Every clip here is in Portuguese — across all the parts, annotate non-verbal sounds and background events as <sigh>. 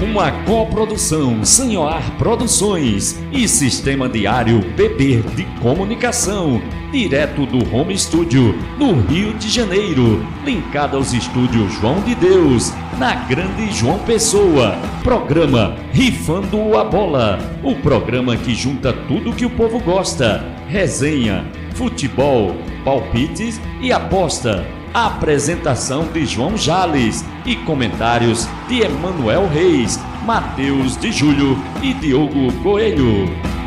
Uma coprodução Sanhoar Produções e Sistema Diário PP de Comunicação, direto do Home Studio, no Rio de Janeiro, linkado aos estúdios João de Deus, na Grande João Pessoa. Programa Rifando a Bola, o programa que junta tudo que o povo gosta: resenha, futebol, palpites e aposta Apresentação de João Jales e comentários de Emanuel Reis, Matheus de Júlio e Diogo Coelho.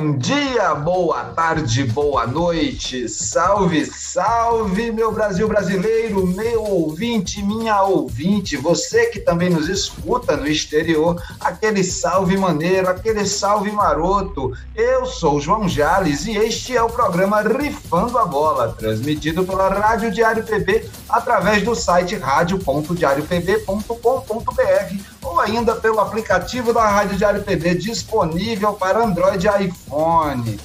Bom dia, boa tarde, boa noite, salve, salve, meu Brasil brasileiro, meu ouvinte, minha ouvinte, você que também nos escuta no exterior, aquele salve maneiro, aquele salve maroto. Eu sou João Jales e este é o programa Rifando a Bola, transmitido pela Rádio Diário PB através do site radio.diariopb.com.br ou ainda pelo aplicativo da Rádio Diário PB disponível para Android e iPhone.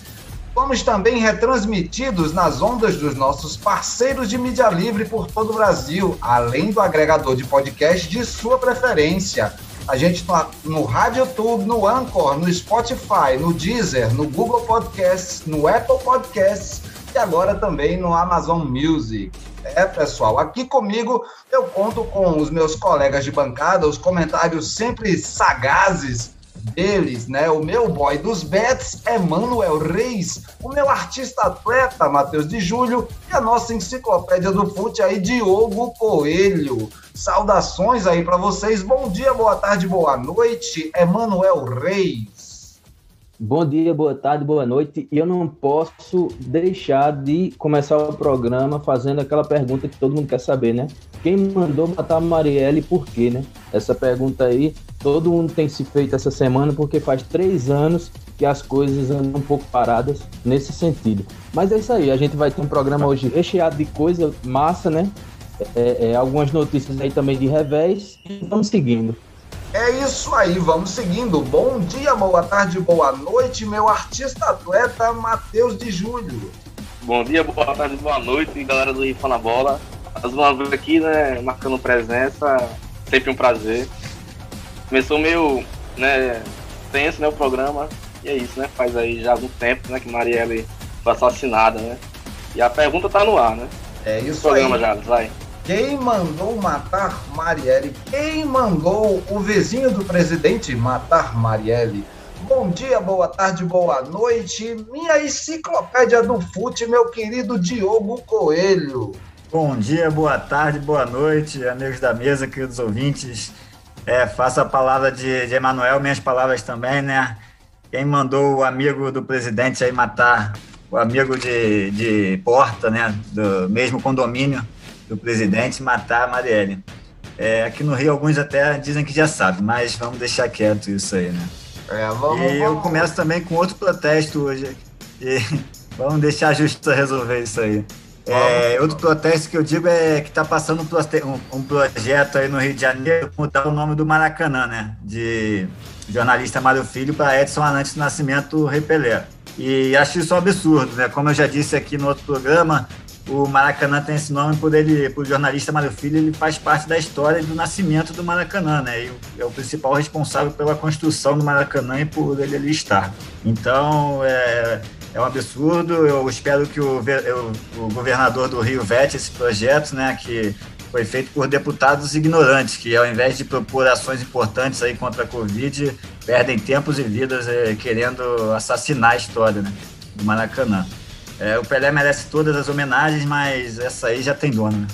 Fomos também retransmitidos nas ondas dos nossos parceiros de mídia livre por todo o Brasil, além do agregador de podcast de sua preferência. A gente está no Rádio YouTube, no Anchor, no Spotify, no Deezer, no Google Podcasts, no Apple Podcasts e agora também no Amazon Music. É, pessoal, aqui comigo eu conto com os meus colegas de bancada, os comentários sempre sagazes deles, né? O meu boy dos bets é Manuel Reis, o meu artista atleta Matheus de Júlio e a nossa enciclopédia do fute aí Diogo Coelho. Saudações aí para vocês. Bom dia, boa tarde, boa noite. Emanuel Reis. Bom dia, boa tarde, boa noite. E eu não posso deixar de começar o programa fazendo aquela pergunta que todo mundo quer saber, né? Quem mandou matar a Marielle e por quê, né? Essa pergunta aí todo mundo tem se feito essa semana porque faz três anos que as coisas andam um pouco paradas nesse sentido. Mas é isso aí, a gente vai ter um programa hoje recheado de coisa massa, né? É, é, algumas notícias aí também de revés vamos seguindo. É isso aí, vamos seguindo. Bom dia, boa tarde, boa noite, meu artista atleta Matheus de Júlio. Bom dia, boa tarde, boa noite, galera do Rifa na Bola. Mais uma vez aqui, né, marcando presença, sempre um prazer. Começou meio, né, tenso, né, o programa. E é isso, né? Faz aí já algum tempo, né, que Marielle foi assassinada, né? E a pergunta tá no ar, né? É isso programa, aí. já, vai. Quem mandou matar Marielle? Quem mandou o vizinho do presidente matar Marielle? Bom dia, boa tarde, boa noite. Minha enciclopédia do fute, meu querido Diogo Coelho. Bom dia, boa tarde, boa noite, amigos da mesa, queridos ouvintes. É, faço a palavra de, de Emanuel, minhas palavras também, né? Quem mandou o amigo do presidente aí matar o amigo de, de porta, né? Do mesmo condomínio do presidente, matar a Marielle. É, aqui no Rio, alguns até dizem que já sabem, mas vamos deixar quieto isso aí, né? É, vamos, e eu começo também com outro protesto hoje. E <laughs> vamos deixar a justiça resolver isso aí. É, outro protesto que eu digo é que está passando um, um- um projeto aí no Rio de Janeiro mudar o nome do Maracanã, né? De jornalista Mário Filho para Edson Arantes do Nascimento Repelé. E acho isso um absurdo, né? Como eu já disse aqui no outro programa, o Maracanã tem esse nome por ele, por jornalista Mário Filho, ele faz parte da história do nascimento do Maracanã, né? E é o principal responsável pela construção do Maracanã e por ele ali estar. Então, é, é um absurdo. Eu espero que o, o- governador do Rio vete esse projeto, né? Que foi feito por deputados ignorantes, que ao invés de propor ações importantes aí contra a Covid, perdem tempos e vidas eh, querendo assassinar a história né, do Maracanã. É, o Pelé merece todas as homenagens, mas essa aí já tem dono, né?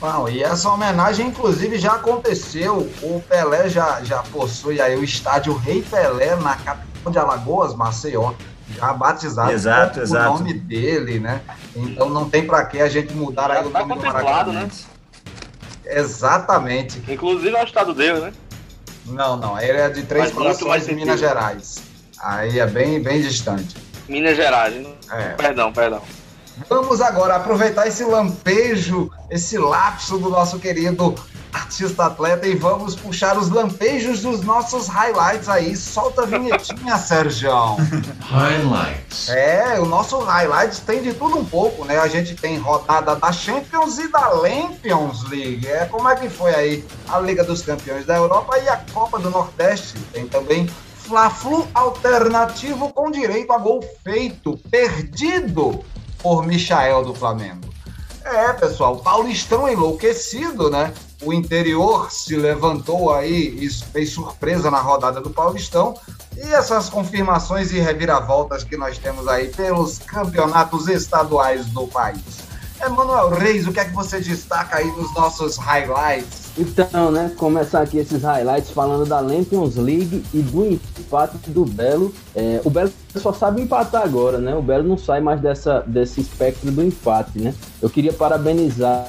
Não, e essa homenagem, inclusive, já aconteceu. O Pelé já, já possui aí o estádio Rei Pelé na capital de Alagoas, Maceió. Já batizado Exato, com o exato. nome dele, né? Então não tem para que a gente mudar aí Já o tá nome do contemplado, Maracanã. né? Exatamente. Inclusive é o estado dele, né? Não, não. Ele é de Três Corações mais de Minas. Gerais. Aí é bem, bem distante. Minas Gerais. né? É. Perdão, perdão. Vamos agora aproveitar esse lampejo, esse lapso do nosso querido artista atleta e vamos puxar os lampejos dos nossos highlights aí. Solta a vinhetinha, <laughs> Sérgio. Highlights. É, o nosso highlights tem de tudo um pouco, né? A gente tem rodada da Champions e da Lampions League. É, como é que foi aí a Liga dos Campeões da Europa e a Copa do Nordeste? Tem também Fla-Flu alternativo com direito a gol feito, perdido por Michael do Flamengo. É, pessoal, Paulistão enlouquecido, né? O interior se levantou aí e fez surpresa na rodada do Paulistão. E essas confirmações e reviravoltas que nós temos aí pelos campeonatos estaduais do país. Emanuel Reis, o que é que você destaca aí nos nossos highlights? Então, né, começar aqui esses highlights falando da Lampions League e do empate do Belo. É, o Belo só sabe empatar agora, né? O Belo não sai mais dessa, desse espectro do empate, né? Eu queria parabenizar,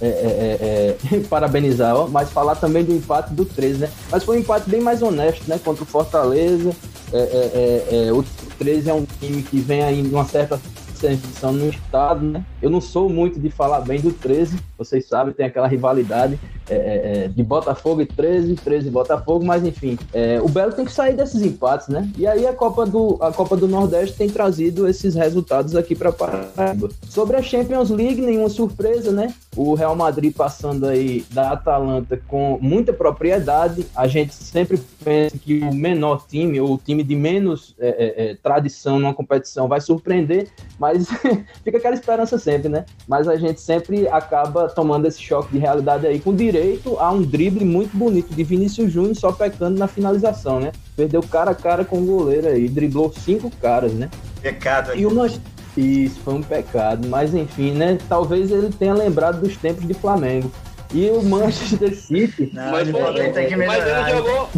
é, é, é, é <laughs> parabenizar, ó, mas falar também do empate do 13, né? Mas foi um empate bem mais honesto, né? Contra o Fortaleza. É, o 13 é um time que vem aí numa certa ascensão no estado, né? Eu não sou muito de falar bem do 13, vocês sabem, tem aquela rivalidade é, é, é de Botafogo e 13, 13 e Botafogo, mas enfim, é, o Belo tem que sair desses empates, né? E aí a Copa do, a Copa do Nordeste tem trazido esses resultados aqui para Paraíba. Sobre a Champions League, nenhuma surpresa, né? O Real Madrid passando aí da Atalanta com muita propriedade. A gente sempre pensa que o menor time, ou o time de menos é, é, tradição numa competição, vai surpreender, mas <laughs> fica aquela esperança sempre, né? Mas a gente sempre acaba tomando esse choque de realidade aí, com direito a um drible muito bonito de Vinícius Júnior, só pecando na finalização, né? Perdeu cara a cara com o goleiro aí, driblou cinco caras, né? Pecado. E uma... Isso, foi um pecado, mas enfim, né? Talvez ele tenha lembrado dos tempos de Flamengo. E o Manchester City. Não, mas, que mas ele jogou.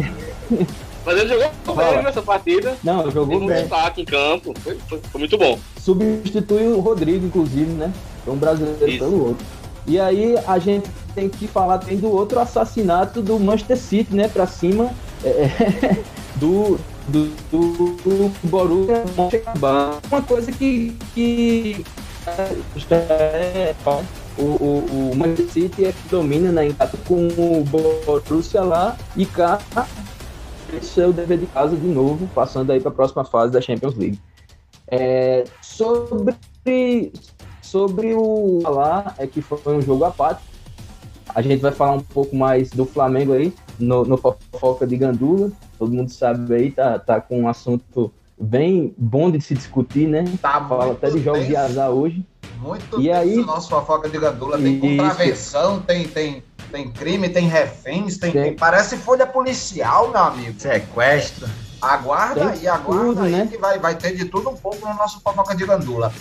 <laughs> Mas ele jogou Fala. bem nessa partida. Não, jogou Tem bem. um destaque em campo. Foi, foi, foi, muito bom. Substituiu o Rodrigo, inclusive, né? Foi um brasileiro Isso. pelo outro. E aí a gente tem que falar também do outro assassinato do Manchester City, né? Pra cima é, é do, <laughs> do, do, do Borussia Mönchengladbach. Uma coisa que, que é, o, o, o Manchester City é que domina na né, com o Borussia lá e cá seu dever de casa de novo, passando aí para a próxima fase da Champions League. É, sobre, sobre o lá é que foi um jogo apático. A gente vai falar um pouco mais do Flamengo aí, no, no Fofoca de Gandula. Todo mundo sabe aí, tá, tá com um assunto bem bom de se discutir, né? Tá Fala até de jogos de azar hoje. Muito e aí, nosso Fofoca de Gandula. Tem contravenção, tem, tem tem crime, tem reféns, tem, tem... parece folha policial, meu amigo. Sequestro. Aguarda aí, aguarda tudo, aí né? que vai, vai ter de tudo um pouco no nosso fofoca de gandula.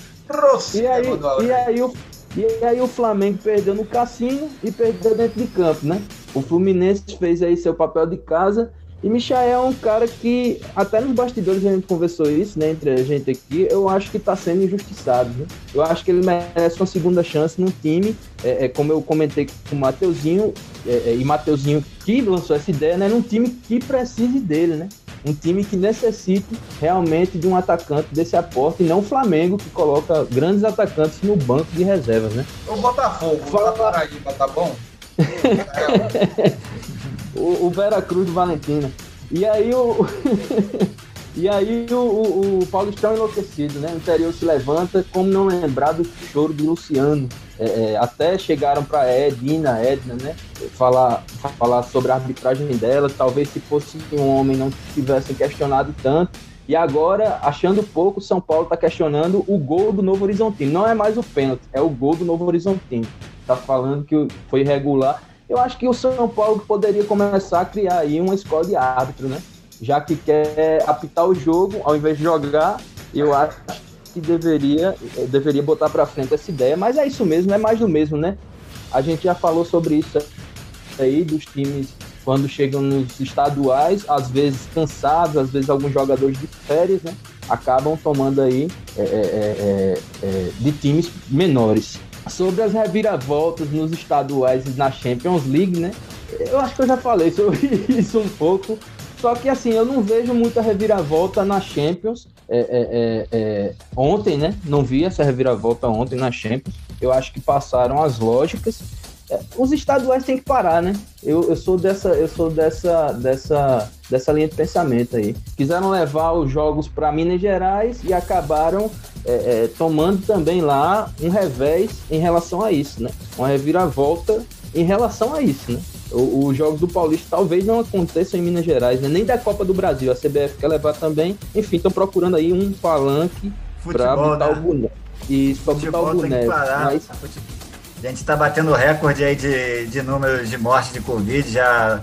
e aí, e aí, o, e aí o Flamengo perdeu no cassino e perdeu dentro de campo, né? O Fluminense fez aí seu papel de casa e Michael é um cara que, até nos bastidores a gente conversou isso, né, entre a gente aqui, eu acho que está sendo injustiçado. Né? Eu acho que ele merece uma segunda chance no time, é, é como eu comentei com o Mateuzinho, é, é, e Mateuzinho que lançou essa ideia, né, num time que precise dele, né? Um time que necessite realmente de um atacante desse aporte, e não o Flamengo, que coloca grandes atacantes no banco de reservas, né? O Botafogo, Fala... Paraíba, tá bom? <laughs> o, o Vera Cruz do Valentina. E aí o. <laughs> e aí o, o, o Paulistão enlouquecido, né? O interior se levanta, como não lembrar do choro de Luciano. É, é, até chegaram para Edina, Edna, né? Falar, falar sobre a arbitragem dela. Talvez se fosse um homem não tivessem questionado tanto. E agora, achando pouco, São Paulo está questionando o gol do Novo Horizontino. Não é mais o pênalti, é o gol do Novo Horizontino. Tá falando que foi irregular. Eu acho que o São Paulo poderia começar a criar aí uma escola de árbitro, né? Já que quer apitar o jogo ao invés de jogar, eu acho que deveria, deveria botar para frente essa ideia, mas é isso mesmo, é mais do mesmo, né? A gente já falou sobre isso aí dos times quando chegam nos estaduais, às vezes cansados, às vezes alguns jogadores de férias, né? Acabam tomando aí é, é, é de times menores sobre as reviravoltas nos estaduais e na Champions League, né? Eu acho que eu já falei sobre <laughs> isso um pouco. Só que assim, eu não vejo muita reviravolta na Champions. É, é, é, é, ontem, né? Não vi essa reviravolta ontem na Champions. Eu acho que passaram as lógicas. Os estaduais têm que parar, né? Eu, eu sou dessa, eu sou dessa, dessa, dessa linha de pensamento aí. Quiseram levar os jogos para Minas Gerais e acabaram é, é, tomando também lá um revés em relação a isso, né? Uma reviravolta em relação a isso, né? Os jogos do Paulista talvez não aconteçam em Minas Gerais, né? nem da Copa do Brasil. A CBF quer levar também. Enfim, estão procurando aí um palanque para botar né? o boneco. Isso, para botar o boneco. Mas... A gente está batendo recorde aí de, de números de mortes de Covid. Já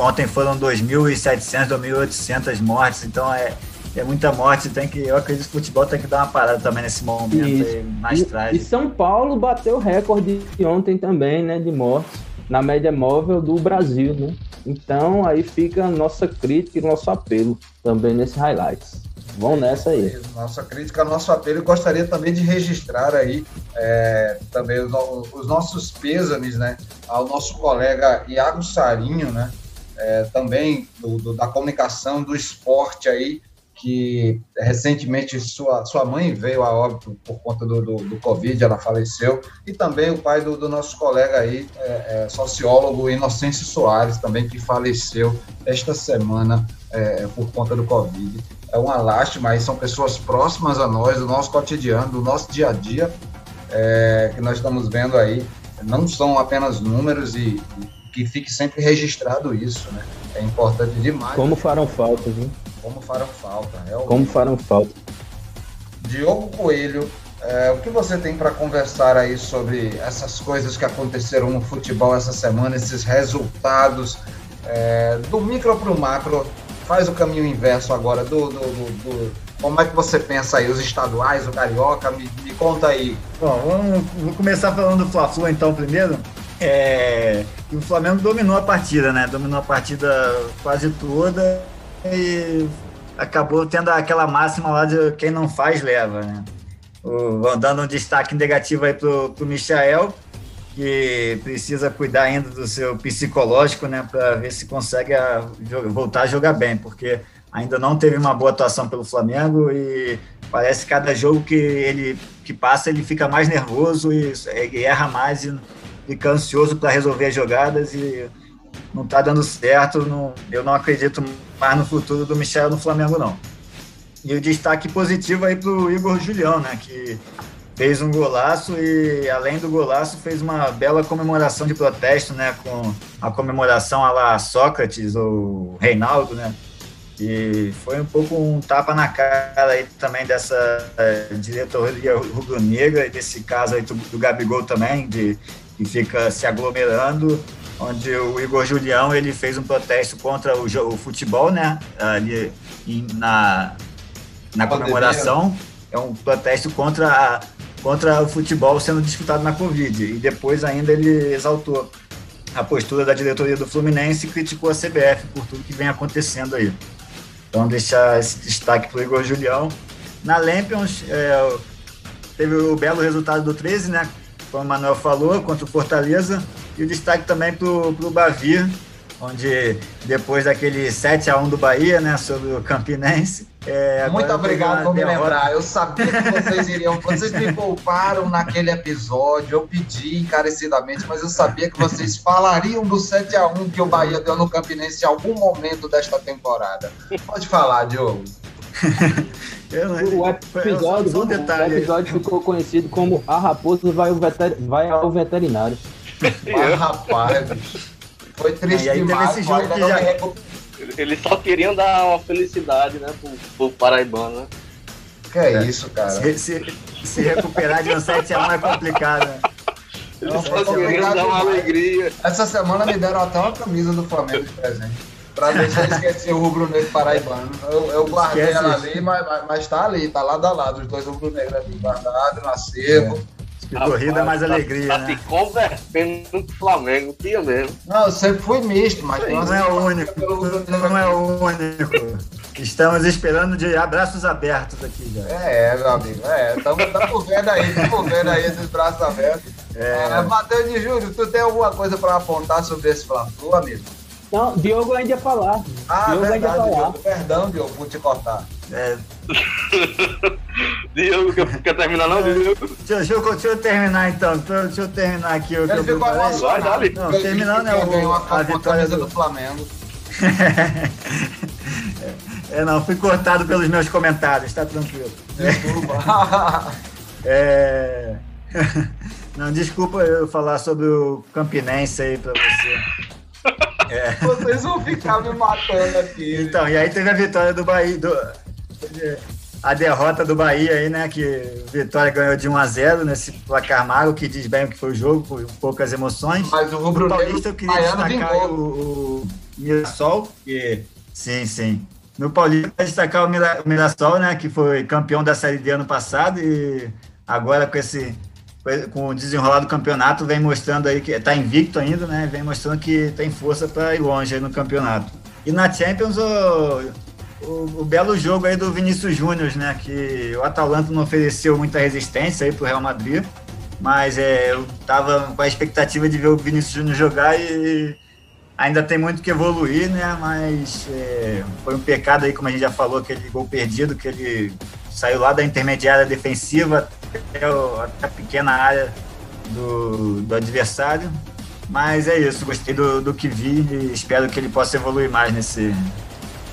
ontem foram 2.700, 2.800 mortes. Então é, é muita morte. Tem que, eu acredito que o futebol tem que dar uma parada também nesse momento aí, mais e, trágico. E São Paulo bateu recorde ontem também, né, de mortes na média móvel do Brasil, né? Então aí fica a nossa crítica e nosso apelo também nesse highlights. Vão nessa aí. Nossa crítica, nosso apelo. Gostaria também de registrar aí é, também os, os, nossos pêsames, né? Ao nosso colega Iago Sarinho, né? É, também do, do, da comunicação, do esporte aí, que recentemente sua, sua mãe veio a óbito por conta do, do, do Covid, ela faleceu, e também o pai do, do nosso colega aí, é, é, sociólogo Inocêncio Soares, também que faleceu esta semana é, por conta do Covid. É uma lástima, mas são pessoas próximas a nós, do nosso cotidiano, do nosso dia a dia, é, que nós estamos vendo aí. Não são apenas números e, e que fique sempre registrado isso, né? É importante demais. Como farão falta, viu? Como farão falta, realmente. Como farão falta. Diogo Coelho, é, o que você tem para conversar aí sobre essas coisas que aconteceram no futebol essa semana, esses resultados é, do micro para o macro? Faz o caminho inverso agora do, do, do, do, Como é que você pensa aí? Os estaduais, o carioca? Me, me conta aí. Bom, vamos, vou começar falando do Fla-Flu então primeiro. É, o Flamengo dominou a partida, né? Dominou a partida quase toda e acabou tendo aquela máxima lá de quem não faz, leva, né? O, dando um destaque negativo aí pro, pro Michael, que precisa cuidar ainda do seu psicológico, né, para ver se consegue a, voltar a jogar bem, porque ainda não teve uma boa atuação pelo Flamengo e parece que cada jogo que ele que passa ele fica mais nervoso e, e erra mais e fica ansioso para resolver as jogadas e não está dando certo. Não, eu não acredito mais no futuro do Michel no Flamengo, não. E o destaque positivo aí para o Igor Julião, né? Que fez um golaço e, além do golaço, fez uma bela comemoração de protesto, né? Com a comemoração a lá Sócrates ou Reinaldo, né? E foi um pouco um tapa na cara aí também dessa é, diretoria rubro-negra e desse caso aí do, do Gabigol também, de que fica se aglomerando onde o Igor Julião ele fez um protesto contra o, o futebol, né? Ali na, na comemoração. É um protesto contra, a, contra o futebol sendo disputado na Covid. E depois ainda ele exaltou a postura da diretoria do Fluminense e criticou a CBF por tudo que vem acontecendo aí. Então, deixar esse destaque para o Igor Julião. Na Lampions, é, teve o belo resultado do 13, né? Como o Manuel falou, contra o Fortaleza. E o destaque também para o Bavir, onde depois daquele 7 a 1 do Bahia, né, sobre o Campinense. É, Muito obrigado por me lembrar. Eu sabia que vocês iriam. Vocês me <laughs> pouparam naquele episódio. Eu pedi encarecidamente, mas eu sabia que vocês falariam do 7 a 1 que o Bahia deu no Campinense em algum momento desta temporada. Pode falar, Diogo. <laughs> o episódio, um detalhe. o episódio ficou conhecido como A Raposa vai ao, veter, vai ao veterinário. Mas, <laughs> rapaz, foi triste aí demais. Esse jogo que já... Eles só queriam dar uma felicidade, né, pro, pro Paraibano, né? Que é, é, isso, cara. Se, se, se recuperar de um 7x1 é complicado, né? Não, só queriam dar uma alegria. Essa semana me deram até uma camisa do Flamengo de presente. Pra deixar esquecer o rubro-negro paraibano. Eu, eu guardei Esquece ela ali, mas, mas, mas tá ali, tá lado a lado, os dois rubro-negros ali, guardado acervo. É. Que corrida é mais alegria. Tá né? se convertendo no Flamengo, tinha mesmo. Não, eu sempre fui misto, mas não é o único. Não é o único. Estamos esperando de abraços abertos aqui já. É, meu amigo. É, estamos vendo aí, estamos vendo aí esses braços abertos. É. é Matheus de Júlio, tu tem alguma coisa para apontar sobre esse Flamengo, amigo? Não, Diogo ainda ia falar. Ah, Diogo verdade, ainda ia falar. Diogo, perdão, Diogo, vou te cortar. É... <laughs> Diogo, quer, quer terminar não, Diogo? Deixa, deixa, eu, deixa eu terminar então, deixa eu terminar aqui o que eu ficou emocionado. Vai. Não, terminando, né, ganhou o- a, a a vitória do- do Flamengo. <laughs> É, não, fui cortado pelos meus comentários, tá tranquilo. Desculpa. É... <laughs> Não, desculpa eu falar sobre o Campinense aí pra você. É. Vocês vão ficar me matando aqui. Então, e aí teve a vitória do Bahia, do- a derrota do Bahia aí, né? Que Vitória ganhou de 1 a 0 nesse placar magro, que diz bem o que foi o jogo, com poucas emoções. Mas o No Rubro Paulista eu queria destacar o, o Mirassol, que sim, sim. No Paulista destacar o, Mira, o Mirassol, né, que foi campeão da Série D ano passado e agora com esse com o desenrolar do campeonato vem mostrando aí que está invicto ainda, né? Vem mostrando que tem força para ir longe no campeonato. E na Champions o, o, o belo jogo aí do Vinícius Júnior, né? Que o Atalanta não ofereceu muita resistência aí pro Real Madrid, mas é, eu tava com a expectativa de ver o Vinícius Júnior jogar e ainda tem muito que evoluir, né? Mas é, foi um pecado aí, como a gente já falou, aquele gol perdido, que ele saiu lá da intermediária defensiva até, o- até a pequena área do, do adversário. Mas é isso, gostei do, do que vi e espero que ele possa evoluir mais nesse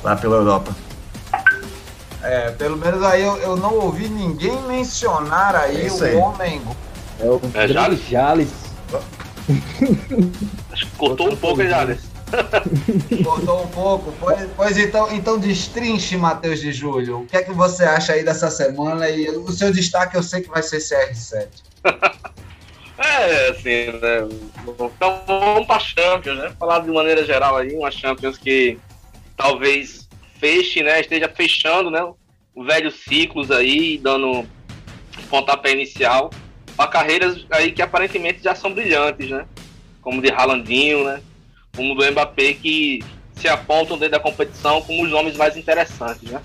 lá pela Europa. É, pelo menos aí eu, eu não ouvi ninguém mencionar aí É isso o aí. homem. É o É Jales? Jales. <laughs> Acho que cortou um pouco, hein, Jales? Cortou um pouco. Pois, pois então, então destrinche, Matheus de Júlio. O que é que você acha aí dessa semana? E o seu destaque eu sei que vai ser CR7. <laughs> É, assim, né? Então vamos pra Champions, né? Falar de maneira geral aí, uma Champions que talvez feche, né? Esteja fechando, né? O velho ciclos aí, dando pontapé inicial para carreiras aí que aparentemente já são brilhantes, né? Como de Haalandinho, né? Como do Mbappé, que se apontam dentro da competição como os nomes mais interessantes, né?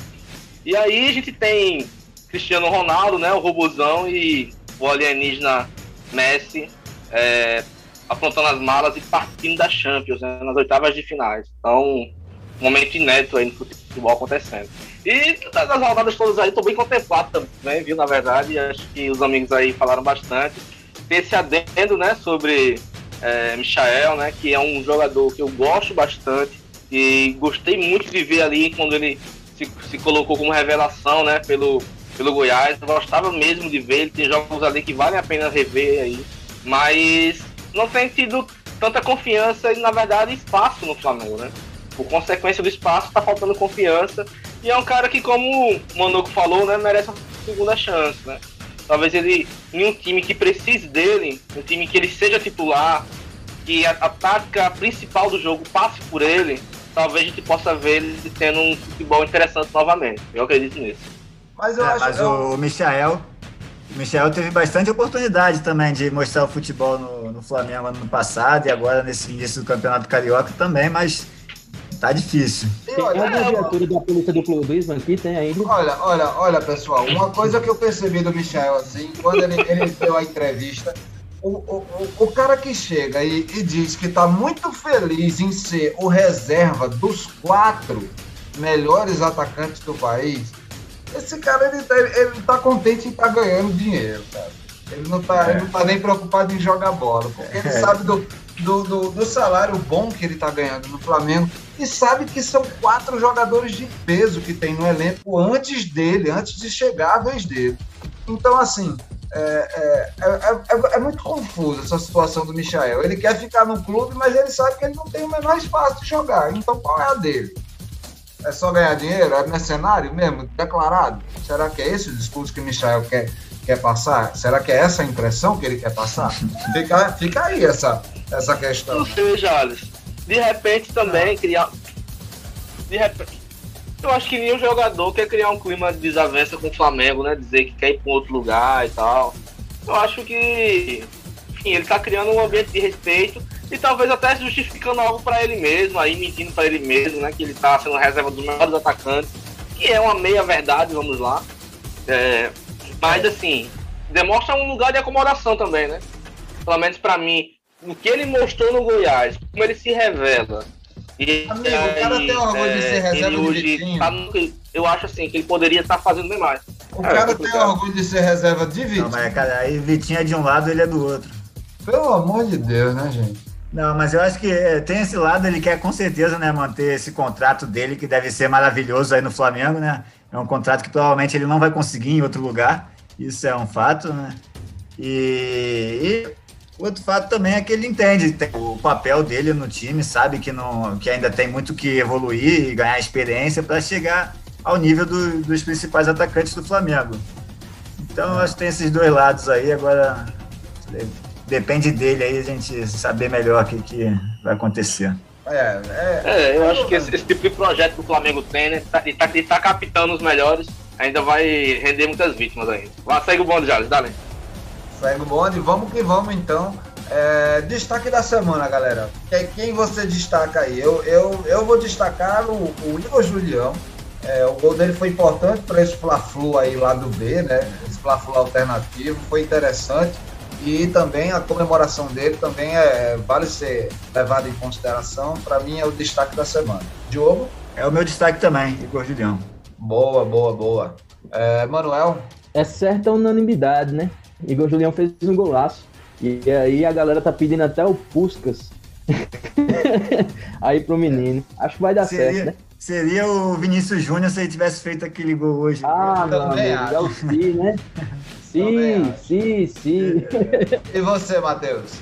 E aí a gente tem Cristiano Ronaldo, né? O robozão e o alienígena Messi é, aprontando as malas e partindo da Champions, né, nas oitavas de finais. Então, um momento inédito aí no futebol acontecendo. E das rodadas todas aí, tô bem contemplado também, viu, na verdade, acho que os amigos aí falaram bastante. Tem esse adendo, né, sobre é, Michael, né, que é um jogador que eu gosto bastante e gostei muito de ver ali quando ele se, se colocou como revelação, né, pelo, pelo Goiás. Eu gostava mesmo de ver, ele tem jogos ali que valem a pena rever aí, mas não tem tido tanta confiança e, na verdade, espaço no Flamengo, né? Por consequência do espaço, tá faltando confiança. E é um cara que, como o Manoco falou, né, merece uma segunda chance, né? Talvez ele, em um time que precise dele, um time que ele seja titular, que a, a tática principal do jogo passe por ele, talvez a gente possa ver ele tendo um futebol interessante novamente. Eu acredito nisso. Mas eu É, acho mas eu- o Michael, o Michael teve bastante oportunidade também de mostrar o futebol no, no Flamengo ano passado e agora nesse início do Campeonato Carioca também, mas tá difícil. Tem olha, alguma é, viatura da polícia do clubismo aqui? Tem ainda? Olha, olha, olha, pessoal, uma coisa que eu percebi do Michel, assim, quando ele, ele deu a entrevista, o, o, o- o cara que chega e, e diz que tá muito feliz em ser o reserva dos quatro melhores atacantes do país, esse cara, ele tá, ele tá contente em estar ganhando dinheiro, cara. Ele não tá, ele não tá nem preocupado em jogar bola, porque ele É. sabe do, do, do, do salário bom que ele tá ganhando no Flamengo e sabe que são quatro jogadores de peso que tem no elenco antes dele, antes de chegar a vez dele. Então, assim, é, é, é, é- é muito confuso essa situação do Michael. Ele quer ficar no clube, mas ele sabe que ele não tem o menor espaço de jogar. Então, qual é a dele? É só ganhar dinheiro? É mercenário mesmo? Declarado? Será que é esse o discurso que o Michael quer, quer passar? Será que é essa a impressão que ele quer passar? Fica, fica aí essa, essa questão. Não sei, Jales. De repente também criar. De repente. Eu acho que nenhum jogador quer criar um clima de desavença com o Flamengo, né? Dizer que quer ir para outro lugar e tal. Eu acho que. Enfim, ele tá criando um ambiente de respeito e talvez até justificando algo para ele mesmo, aí mentindo para ele mesmo, né? Que ele tá sendo reserva dos melhores atacantes, que é uma meia verdade, vamos lá. É, mas assim, demonstra um lugar de acomodação também, né? Pelo menos para mim, o que ele mostrou no Goiás, como ele se revela. E Amigo, o cara tem orgulho de ser reserva de Vitinho. tá no... eu acho assim que ele poderia estar tá fazendo bem mais. O é, cara tem cara. orgulho de ser reserva de Vitinho. Não, mas cara, aí Vitinho é de um lado, ele é do outro. Pelo amor de Deus, né, gente? Não, mas eu acho que é, tem esse lado, ele quer com certeza né, manter esse contrato dele, que deve ser maravilhoso aí no Flamengo, né? É um contrato que provavelmente ele não vai conseguir em outro lugar, isso é um fato, né? E, e outro fato também é que ele entende o papel dele no time, sabe que, não, que ainda tem muito que evoluir e ganhar experiência para chegar ao nível do, dos principais atacantes do Flamengo. Então, acho que tem esses dois lados aí. Agora, depende dele aí a gente saber melhor o que, que vai acontecer. É, é, é eu acho que esse, esse, tipo de projeto que o Flamengo tem, né? Tá, e tá, tá captando os melhores, ainda vai render muitas vítimas ainda. Vai, segue o bonde, Jales, dá Segue o bonde, vamos que vamos então. É, destaque da semana, galera. Quem você destaca aí? Eu, eu, eu vou destacar o, o Igor Julião, é, o gol dele foi importante para esse Fla-Flu aí lá do B, né? Esse Fla-Flu alternativo, foi interessante. E também a comemoração dele também é, vale ser levado em consideração. Para mim é o destaque da semana. Diogo? É o meu destaque também, Igor Julião. Boa, boa, boa. É, Manuel? É certa unanimidade, né? Igor Julião fez um golaço. E aí a galera tá pedindo até o Puscas <laughs> aí pro menino. Acho que vai dar seria, certo, né? Seria o Vinícius Júnior se ele tivesse feito aquele gol hoje. Ah, meu amigo, é o sim, né? <laughs> Sim, sim, sim. E você, Matheus?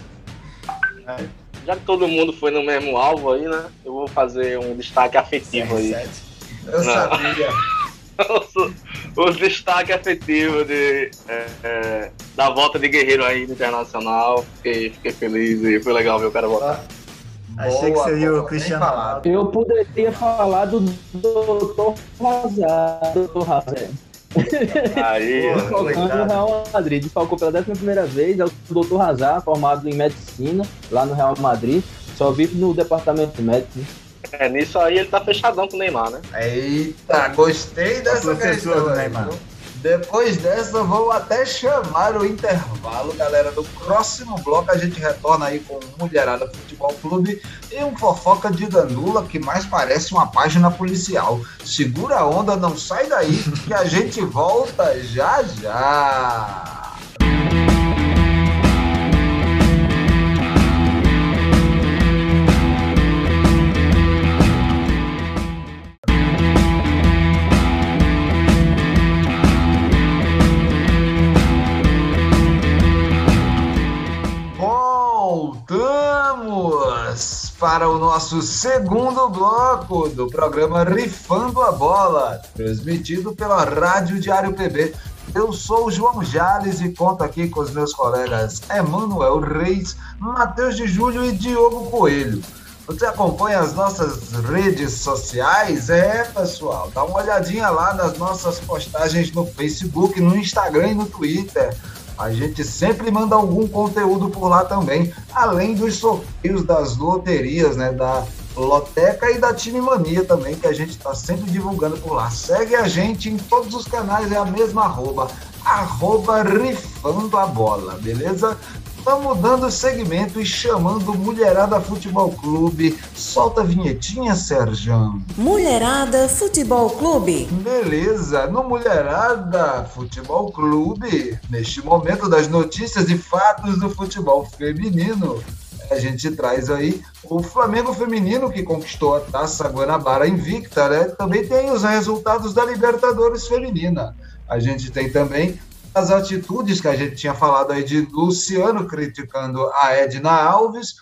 Já que todo mundo foi no mesmo alvo aí, né? Eu vou fazer um destaque afetivo aí. Eu Não. sabia. <laughs> o, destaque afetivo de, é, é, da volta de Guerreiro aí no Internacional. Fiquei, fiquei feliz e foi legal ver o cara voltar. Achei boa, que seria boa, o Cristiano Ronaldo. Eu poderia falar do Dr. Hazard. Dr. Hazard. Aí, <laughs> no Real Madrid. Desfalcou pela 11 primeira vez. É o Dr. Hazard, formado em medicina lá no Real Madrid. Só vive no departamento médico. É, nisso aí ele tá fechadão com o Neymar, né? Eita, gostei dessa questão. Do Neymar. Depois dessa, vou até chamar o intervalo, galera. No próximo bloco a gente retorna aí com Mulherada Futebol Clube e um fofoca de Danula que mais parece uma página policial. Segura a onda, não sai daí que a gente volta já já. Para o nosso segundo bloco do programa Rifando a Bola, transmitido pela Rádio Diário PB. Eu sou o João Jales e conto aqui com os meus colegas Emanuel Reis, Matheus de Júlio e Diogo Coelho. Você acompanha as nossas redes sociais? É, pessoal, dá uma olhadinha lá nas nossas postagens no Facebook, no Instagram e no Twitter. A gente sempre manda algum conteúdo por lá também, além dos sorteios das loterias, né? Da Loteca e da Time Mania também, que a gente está sempre divulgando por lá. Segue a gente em todos os canais, é a mesma arroba, arroba rifando a bola, beleza? Estamos dando segmento e chamando Mulherada Futebol Clube. Solta a vinhetinha, Sérgio. Mulherada Futebol Clube. Beleza, no Mulherada Futebol Clube, neste momento das notícias e fatos do futebol feminino, a gente traz aí o Flamengo feminino que conquistou a Taça Guanabara invicta, né? Também tem os resultados da Libertadores feminina. A gente tem também as atitudes que a gente tinha falado aí de Luciano criticando a Edna Alves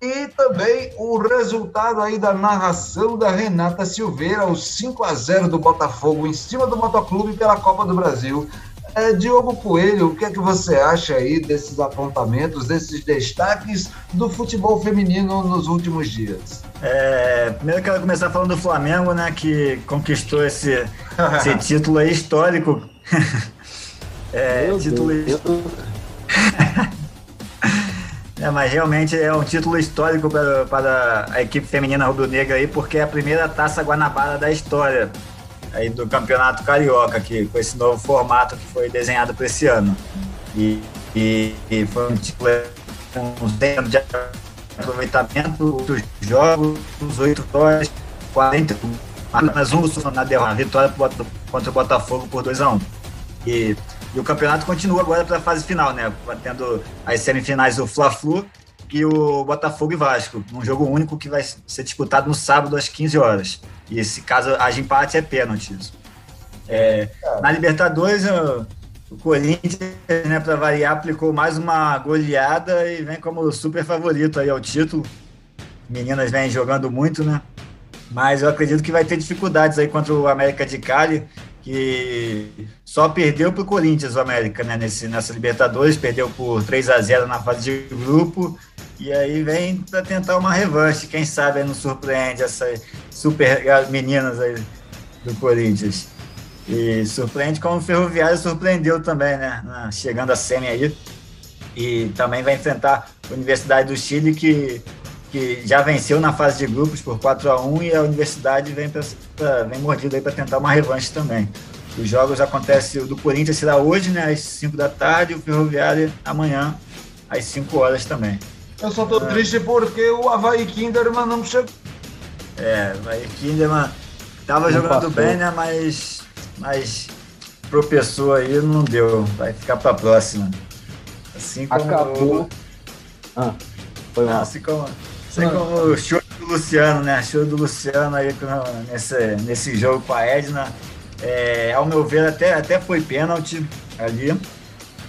e também o resultado aí da narração da Renata Silveira, o 5 a 0 do Botafogo em cima do Motoclube pela Copa do Brasil. É, Diogo Coelho, o que é que você acha aí desses apontamentos, desses destaques do futebol feminino nos últimos dias? É, primeiro eu quero começar falando do Flamengo, né, que conquistou esse, esse <laughs> título aí histórico <laughs> É, Meu título. <laughs> é, mas realmente é um título histórico para, para a equipe feminina rubro-negra aí, porque é a primeira taça Guanabara da história aí do Campeonato Carioca, que, com esse novo formato que foi desenhado para esse ano. E, e, e, foi um título com 100 anos de aproveitamento dos jogos, 8 vitórias, 40 apenas um na derrota, vitória contra o Botafogo por 2 a 1 um. E, e o campeonato continua agora para a fase final, né? Tendo as semifinais do Fla-Flu e o Botafogo e Vasco, um jogo único que vai ser disputado no sábado às 15 horas. E se caso haja empate, é pênalti. É, na Libertadores, o Corinthians, né, para variar, aplicou mais uma goleada e vem como super favorito aí ao título. Meninas vêm jogando muito, né? Mas eu acredito que vai ter dificuldades aí contra o América de Cali, que só perdeu para o Corinthians, o América, né? Nesse, nessa Libertadores, perdeu por 3 a 0 na fase de grupo. E aí vem para tentar uma revanche. Quem sabe não surpreende essas super meninas aí do Corinthians. E surpreende como o Ferroviário surpreendeu também, né? Chegando a semi aí. E também vai enfrentar a Universidade do Chile, que, que já venceu na fase de grupos por 4 a 1 e a Universidade vem, pra, pra vem mordida aí para tentar uma revanche também. Os jogos acontecem, o do Corinthians será hoje, né, às 5 da tarde, o Ferroviário amanhã, às 5 horas também. Eu só tô é. triste porque o Havaí Kinderman não chegou. É, o Havaí Kinderman tava não jogando passou. bem, né, mas mas tropeçou aí, não deu. Vai ficar para a próxima. Assim como. Acabou. Ah, foi mal. Assim como, assim ah. como o show do Luciano, né? Show do Luciano aí nesse, nesse jogo com a Edna. É, ao meu ver, até, até foi pênalti ali.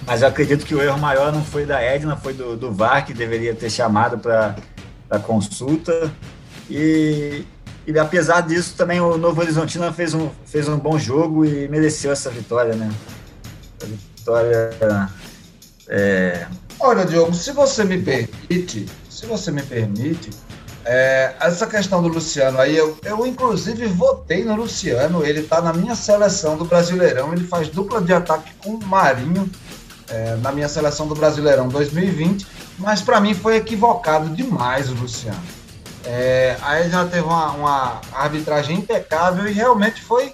Mas eu acredito que o erro maior não foi da Edna, foi do, do VAR, que deveria ter chamado para consulta. E, e apesar disso, também o Novo Horizontino fez um, fez um bom jogo e mereceu essa vitória, né? A vitória. É... Olha, Diogo, se você me permite, se você me permite, é, essa questão do Luciano aí, eu, eu inclusive votei no Luciano, ele tá na minha seleção do Brasileirão, ele faz dupla de ataque com o Marinho é, na minha seleção do Brasileirão 2020, mas para mim foi equivocado demais o Luciano. É, aí já teve uma, uma, arbitragem impecável e realmente foi,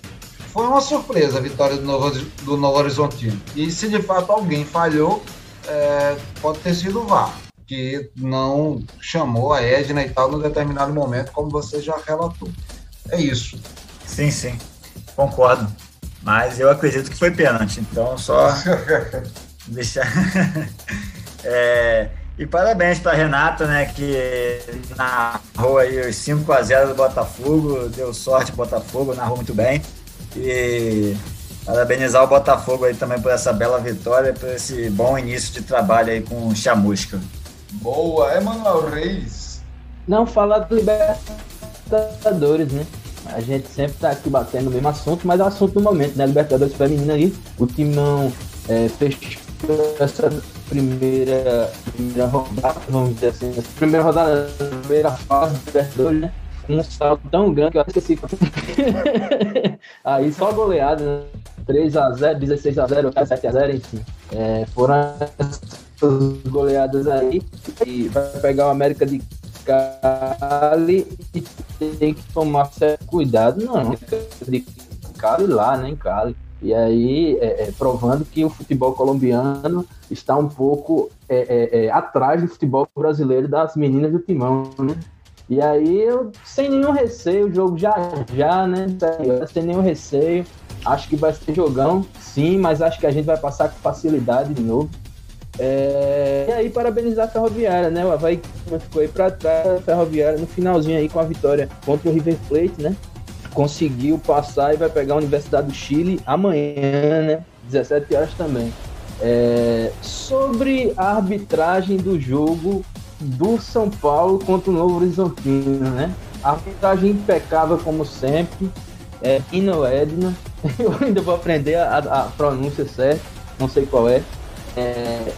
foi uma surpresa a vitória do Novo, do Novo Horizontino. E se de fato alguém falhou, é, pode ter sido o VAR, que não chamou a Edna e tal no determinado momento, como você já relatou. É isso. Sim, sim, concordo. Mas eu acredito que foi pênalti, então só <laughs> deixar. <laughs> é, e parabéns para Renata, né, que narrou aí os 5 a 0 do Botafogo, deu sorte Botafogo, narrou muito bem. E parabenizar o Botafogo aí também por essa bela vitória, por esse bom início de trabalho aí com o Chamusca. Boa, Emanuel Reis. Não falar do Libertadores, né? A gente sempre tá aqui batendo no mesmo assunto, mas é o assunto do momento, né? Libertadores feminina aí, o time não é, fechou essa primeira, primeira rodada, vamos dizer assim, essa primeira rodada, primeira fase do Libertadores, né? Um salto tão grande que eu esqueci. <laughs> Aí só goleada, né? 3x0, 16x0, 7x0, enfim. É, foram essas goleadas aí. E vai pegar o América de Cali e tem que tomar certo cuidado. Não, de Cali lá, né? Em Cali. E aí, é, é, provando que o futebol colombiano está um pouco é, é, é, atrás do futebol brasileiro das meninas do timão, né? E aí, eu, sem nenhum receio, o jogo já já, né? Sem nenhum receio. Acho que vai ser jogão, sim, mas acho que a gente vai passar com facilidade de novo. É, e aí, parabenizar a Ferroviária, né? O Havaí ficou aí para trás, a Ferroviária no finalzinho aí com a vitória contra o River Plate, né? conseguiu passar e vai pegar a Universidade do Chile amanhã, né? 17 horas também. É, sobre a arbitragem do jogo do São Paulo contra o Novo Horizontino, né? A arbitragem impecável como sempre. É, Ino Edna. <laughs> Eu ainda vou aprender a, a, pronúncia certa, não sei qual é. é.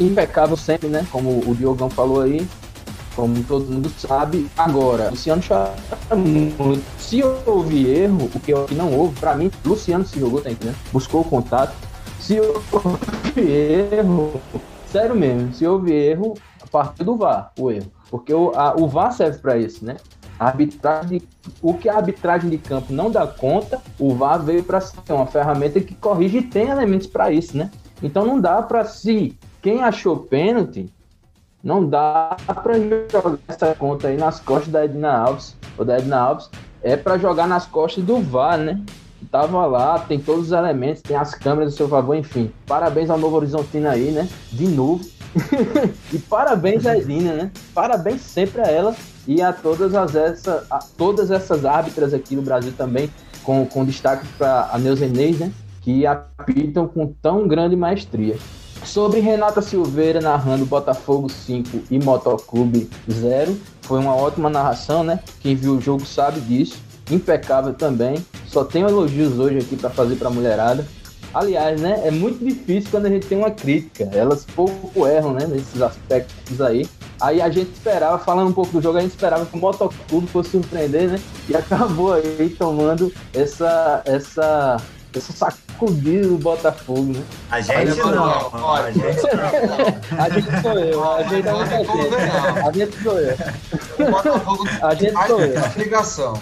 Impecável sempre, né? Como o Diogão falou aí como todo mundo sabe. Agora, Luciano muito. Se houve erro, o que eu não houve, para mim, Luciano se jogou, tá entendendo? Buscou o contato. Se houve erro, sério mesmo, se houve erro, a partir do VAR, o erro. Porque o, a, o VAR serve para isso, né? A arbitragem, o que a arbitragem de campo não dá conta, o VAR veio para ser uma ferramenta que corrige e tem elementos para isso, né? Então não dá para se quem achou pênalti não dá para jogar essa conta aí nas costas da Edna Alves, ou da Edna Alves, é para jogar nas costas do VAR, né? Tava lá, tem todos os elementos, tem as câmeras do seu favor, enfim. Parabéns ao Novo Horizontino aí, né? De novo. <laughs> e parabéns a Edina, né? Parabéns sempre a ela e a todas, as, essa, a todas essas árbitras aqui no Brasil também, com, com destaque para a Neuzenês, né? Que apitam com tão grande maestria. Sobre Renata Silveira narrando Botafogo 5 e Motoclube 0, foi uma ótima narração, né? Quem viu o jogo sabe disso. Impecável também. Só tenho elogios hoje aqui para fazer para a mulherada. Aliás, né, é muito difícil quando a gente tem uma crítica. Elas pouco erram, né, nesses aspectos aí. Aí a gente esperava, falando um pouco do jogo, a gente esperava que o Motoclube fosse surpreender, né? E <laughs> acabou aí tomando essa, essa, essa sacudida do Botafogo, né? A gente não, não, olha, a gente <laughs> não. a gente sou eu, a gente não vai ter. A gente sou eu. O Botafogo <laughs> A gente sou eu. ligação.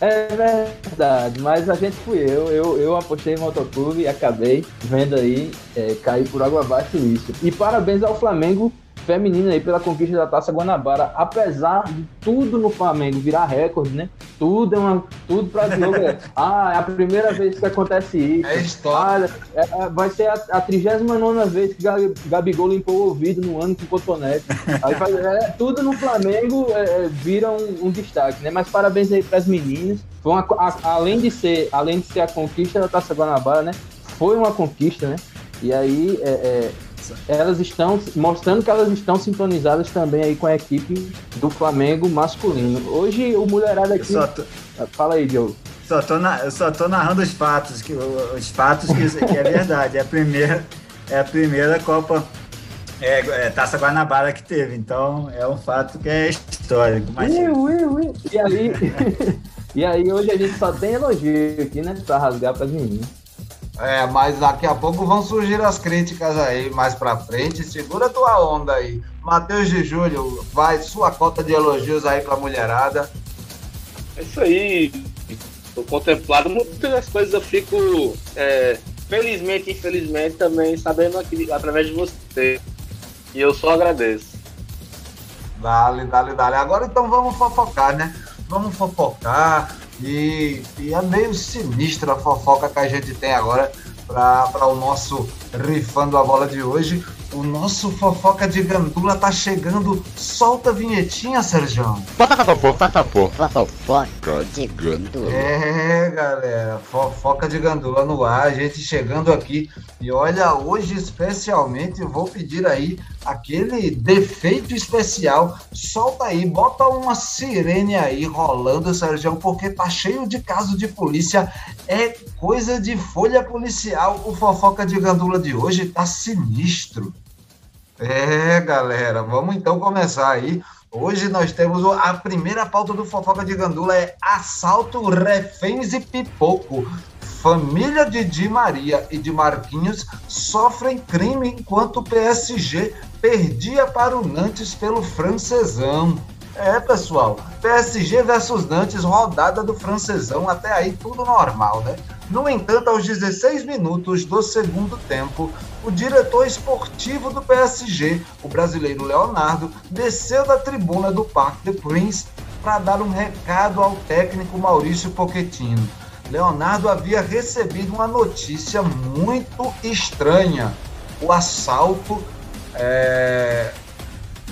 É verdade, mas a gente fui eu. Eu, eu apostei no motoclube e acabei vendo aí é, cair por água abaixo isso. E parabéns ao Flamengo feminino aí pela conquista da Taça Guanabara. Apesar de tudo no Flamengo virar recorde, né? Tudo é uma. Tudo pra jogo. É, <laughs> ah, é a primeira vez que acontece isso. É história. Ah, é, é, vai ser a, a 39 vez que Gabi- Gabigol limpou o ouvido no ano com cotonete. Aí faz, é, tudo no Flamengo é, é, vira um, um destaque, né? Mas parabéns aí pras meninas. Foi uma, a- além, de ser, além de ser a conquista da Taça Guanabara, né? Foi uma conquista, né? E aí é, elas estão mostrando que elas estão sintonizadas também aí com a equipe do Flamengo masculino. Hoje o mulherada aqui. tô, Fala aí, Diogo. só tô na- eu só tô narrando os fatos, que, os fatos que, que é verdade. É a primeira, é a primeira Copa é, é, Taça Guanabara que teve. Então é um fato que é histórico. Mas, Ui, ui, ui. E aí, <laughs> e aí hoje a gente só tem elogio aqui, né? Pra rasgar pras meninas. É, mas daqui a pouco vão surgir as críticas aí mais pra frente. Segura tua onda aí. Matheus de Júlio, vai sua cota de elogios aí pra mulherada. É isso aí. Tô contemplado. Muitas das coisas eu fico, é, felizmente e infelizmente, também sabendo aqui, através de você. E eu só agradeço. Dale, dale, dale. Agora então vamos fofocar, né? Vamos fofocar. E, e é meio sinistra a fofoca que a gente tem agora para o nosso rifando a bola de hoje. O nosso fofoca de gandula tá chegando. Solta a vinhetinha, Serjão. Fofoca de gandula. É, galera, fofoca de gandula no ar, a gente chegando aqui. E olha, hoje especialmente vou pedir aí aquele defeito especial. Solta aí, bota uma sirene aí rolando, Sérgio, porque tá cheio de caso de polícia. É coisa de folha policial. O fofoca de gandula de hoje tá sinistro. É, galera, vamos então começar aí. Hoje nós temos a primeira pauta do Fofoca de Gandula é assalto, reféns e pipoco. Família de Di Maria e de Marquinhos sofrem crime enquanto o PSG perdia para o Nantes pelo francesão. É, pessoal, PSG versus Nantes, rodada do francesão, até aí tudo normal, né? No entanto, aos 16 minutos do segundo tempo, o diretor esportivo do PSG, o brasileiro Leonardo, desceu da tribuna do Parque de Prince para dar um recado ao técnico Maurício Pochettino. Leonardo havia recebido uma notícia muito estranha: o assalto é,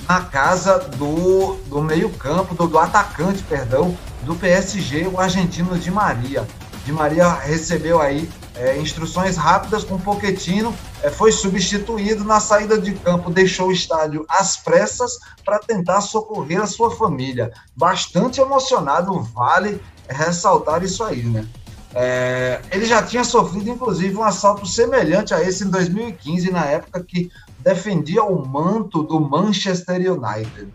na casa do, do meio-campo, do, do atacante, perdão, do PSG, o argentino Di Maria. Di Maria recebeu aí é, instruções rápidas com o Pochettino, é, foi substituído na saída de campo, deixou o estádio às pressas para tentar socorrer a sua família. Bastante emocionado, vale ressaltar isso aí, né? É, ele já tinha sofrido, inclusive, um assalto semelhante a esse em 2015, na época que defendia o manto do Manchester United.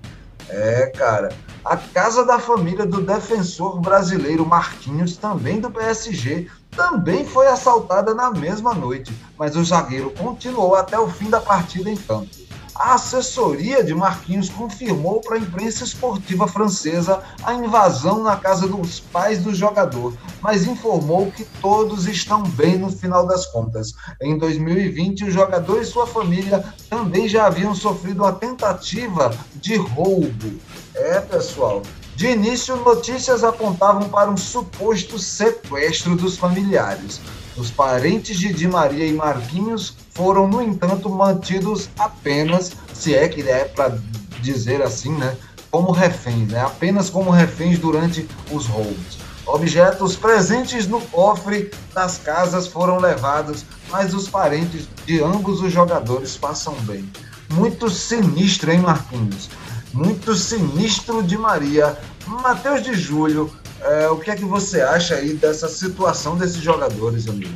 É, cara. A casa da família do defensor brasileiro Marquinhos, também do PSG, também foi assaltada na mesma noite, mas o zagueiro continuou até o fim da partida em campo. A assessoria de Marquinhos confirmou para a imprensa esportiva francesa a invasão na casa dos pais do jogador, mas informou que todos estão bem no final das contas. Em 2020, o jogador e sua família também já haviam sofrido uma tentativa de roubo. É, pessoal, De início, notícias apontavam para um suposto sequestro dos familiares. Os parentes de Di Maria e Marquinhos foram, no entanto, mantidos apenas, se é que é para dizer assim, né, como reféns, né, apenas como reféns durante os roubos. Objetos presentes no cofre das casas foram levados, mas os parentes de ambos os jogadores passam bem. Muito sinistro, hein, Marquinhos? muito sinistro de Maria. Matheus de Júlio, é, o que é que você acha aí dessa situação desses jogadores, amigo?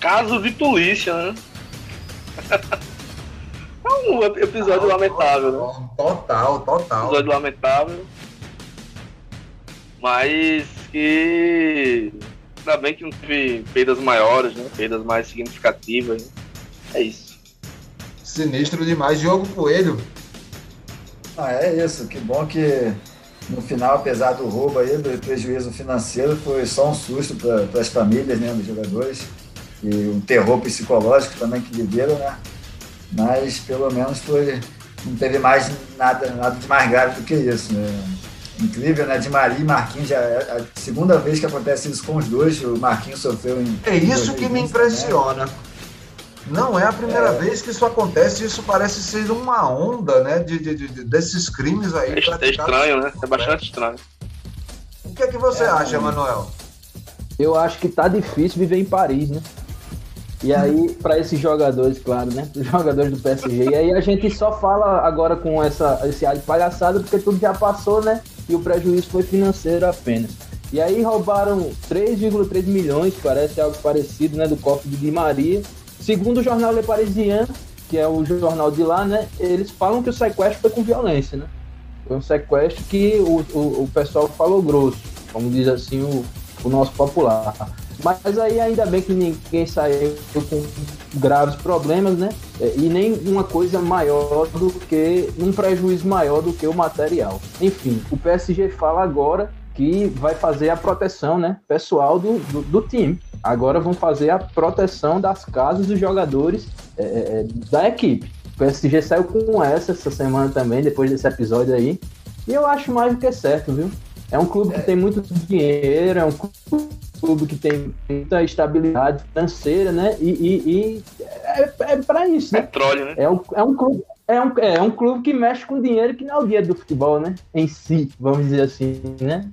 Caso de polícia, né? <laughs> é um episódio lamentável, né? Total, total. Episódio lamentável. Mas que. Ainda bem que não teve perdas maiores, né? Perdas mais significativas. Né? É isso. Sinistro demais. Diogo Coelho, ah, é isso. Que bom que no final, apesar do roubo aí, do prejuízo financeiro, foi só um susto para as famílias né, dos jogadores e um terror psicológico também que viveram, né? Mas pelo menos foi, não teve mais nada, nada de mais grave do que isso, né? Incrível, né? De Maria e Marquinhos, já é a segunda vez que acontece isso com os dois. O Marquinhos sofreu em. É isso que me impressiona. Né? Não é a primeira é. vez que isso acontece, isso parece ser uma onda, né, de, de, de desses crimes aí. É, é estranho, né? É bastante estranho. O que é que você é, acha, Manuel? Eu acho que tá difícil viver em Paris, né? E aí, <laughs> para esses jogadores, claro, né? Os jogadores do PSG. E aí a gente só fala agora com essa, esse ar de palhaçada, porque tudo já passou, né? E o prejuízo foi financeiro apenas. E aí roubaram 3,3 milhões, parece algo parecido, né? Do cofre de Di Maria. Segundo o jornal Le Parisien, que é o jornal de lá, né, eles falam que o sequestro foi com violência, né? Foi um sequestro que o, o, o pessoal falou grosso, como diz assim o, o nosso popular. Mas aí ainda bem que ninguém saiu com graves problemas, né? É, e nem uma coisa maior do que um prejuízo maior do que o material. Enfim, o PSG fala agora que vai fazer a proteção né, pessoal do, do, do time. Agora vão fazer a proteção das casas dos jogadores é, é, é da equipe. O PSG saiu com essa essa semana também, depois desse episódio aí. E eu acho mais do que certo, viu? É um clube que tem muito dinheiro, é um clube que tem muita estabilidade financeira, né? E, e, e é, é para isso, né? Petróleo, né? É um, é um clube. É um, é um clube que mexe com dinheiro que não é o dinheiro do futebol, né? Em si, vamos dizer assim, né?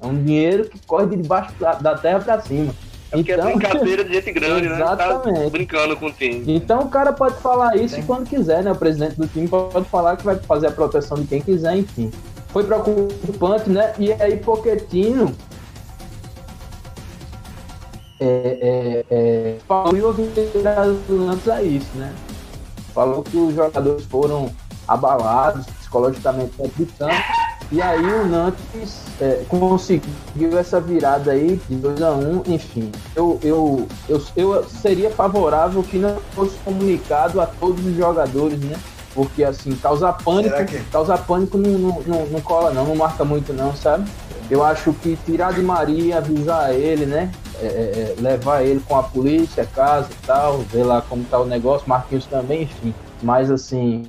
É um dinheiro que corre de debaixo da terra para cima. É então, é brincadeira de gente <laughs> grande, exatamente. né? Tá brincando com o time. Então o cara pode falar isso quando quiser, né? O presidente do time pode falar que vai fazer a proteção de quem quiser, enfim. Foi preocupante, né? E aí Poquetino é, é, é, falou antes a isso, né? Falou que os jogadores foram abalados psicologicamente dentro do campo e aí o Nantes é, conseguiu essa virada aí de 2 a 1 um, enfim. Eu, eu, eu, eu seria favorável que não fosse comunicado a todos os jogadores, né? Porque assim, causar pânico, que... causar pânico não, não, não, não, cola não, não marca muito não, sabe? Eu acho que tirar de Maria, avisar ele, né? É, é, é levar ele com a polícia, casa e tal, ver lá como tá o negócio, Marquinhos também, enfim. Mas assim,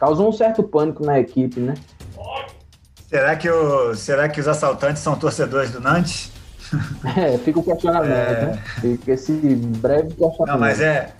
causou um certo pânico na equipe, né? Será que, o, será que os assaltantes são torcedores do Nantes? <laughs> É, fica o questionamento, é... né? Fica esse breve questionamento. Não, mas é.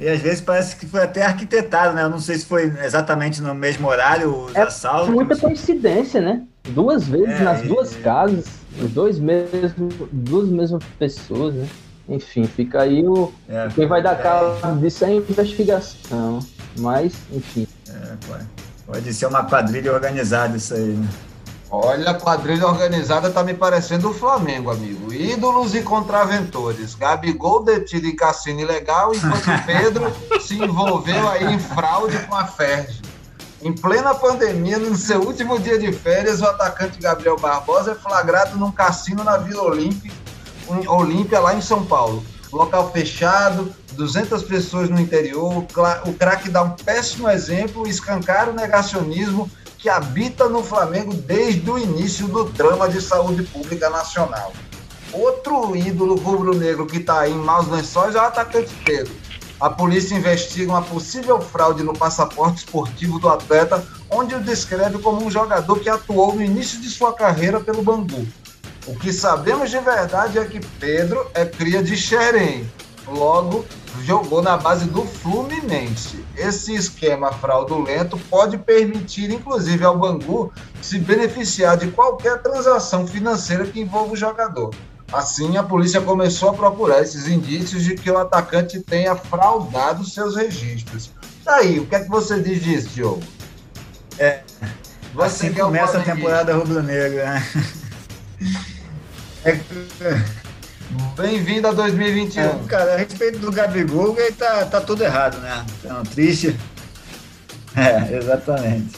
E às vezes parece que foi até arquitetado, né? Eu não sei se foi exatamente no mesmo horário os é assaltos. Muita coincidência, né? Duas vezes é, nas e... duas casas, dois mesmos, duas mesmas pessoas, né? Enfim, fica aí o. É, quem vai dar é. cabo disso é a investigação. Mas, enfim. É, pode. Pode ser uma quadrilha organizada isso aí, né? Olha, a quadrilha organizada tá me parecendo o Flamengo, amigo. Ídolos e contraventores. Gabigol detido em cassino ilegal, enquanto Pedro <laughs> se envolveu aí em fraude com a Ferge. Em plena pandemia, no seu último dia de férias, o atacante Gabriel Barbosa é flagrado num cassino na Vila Olímpia, Olímpia lá em São Paulo. Local fechado, 200 pessoas no interior, o craque dá um péssimo exemplo e escancara o negacionismo que habita no Flamengo desde o início do drama de saúde pública nacional. Outro ídolo rubro-negro que está em maus lençóis é o atacante Pedro. A polícia investiga uma possível fraude no passaporte esportivo do atleta onde o descreve como um jogador que atuou no início de sua carreira pelo Bangu. O que sabemos de verdade é que Pedro é cria de Xerém, logo jogou na base do Fluminense. Esse esquema fraudulento pode permitir, inclusive, ao Bangu se beneficiar de qualquer transação financeira que envolva o jogador. Assim, a polícia começou a procurar esses indícios de que o atacante tenha fraudado seus registros. Daí, o que é que você diz disso, Diogo? É, você assim começa a temporada rubro-negra. Né? É... <laughs> Bem-vindo a 2021. É, cara, a respeito do Gabigol, ele tá, tá tudo errado, né? Então, triste. <laughs> É, exatamente.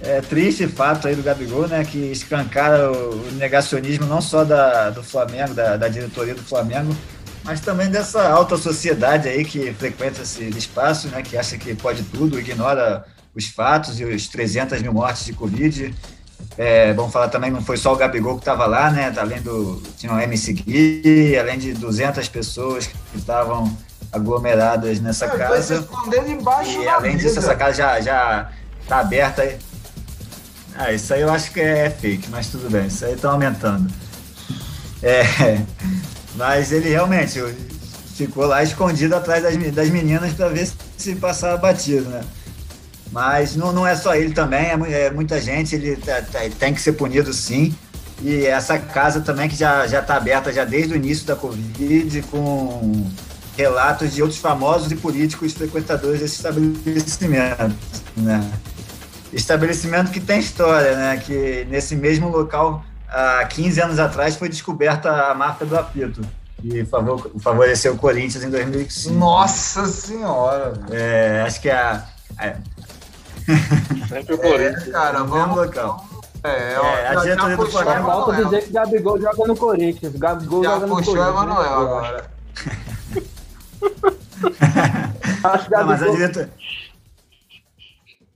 É triste fato aí do Gabigol, né? Que escancara o negacionismo não só da, do Flamengo, da, da diretoria do Flamengo, mas também dessa alta sociedade aí que frequenta esse espaço, né? Que acha que pode tudo, ignora os fatos e os 300 mil mortes de Covid. É, vamos falar também, não foi só o Gabigol que estava lá, né? Além do. Tinha o MC Gui, além de 200 pessoas que estavam aglomeradas nessa é, casa. Embaixo e além disso, essa casa já, já tá aberta. Ah, isso aí eu acho que é fake, mas tudo bem, isso aí está aumentando. É, mas ele realmente ficou lá escondido atrás das, das meninas para ver se passava batido, né? Mas não, não é só ele também, é, é muita gente, ele tá, tá, tem que ser punido sim. E essa casa também que já está aberta já desde o início da Covid, com relatos de outros famosos e políticos frequentadores desse estabelecimento. Né? Estabelecimento que tem história, né? que nesse mesmo local, há 15 anos atrás, foi descoberta a máfia do apito que favoreceu o Corinthians em 2005. Nossa Senhora! É, acho que a, a Sempre o Corinthians. É, cara, vamos. local. É, ó, é, a diretoria do Flamengo. Falta dizer que Gabigol joga no Corinthians. Gabigol já joga no puxou Corinthians. Emanuel agora. <laughs> Acho que Não, mas a diretoria,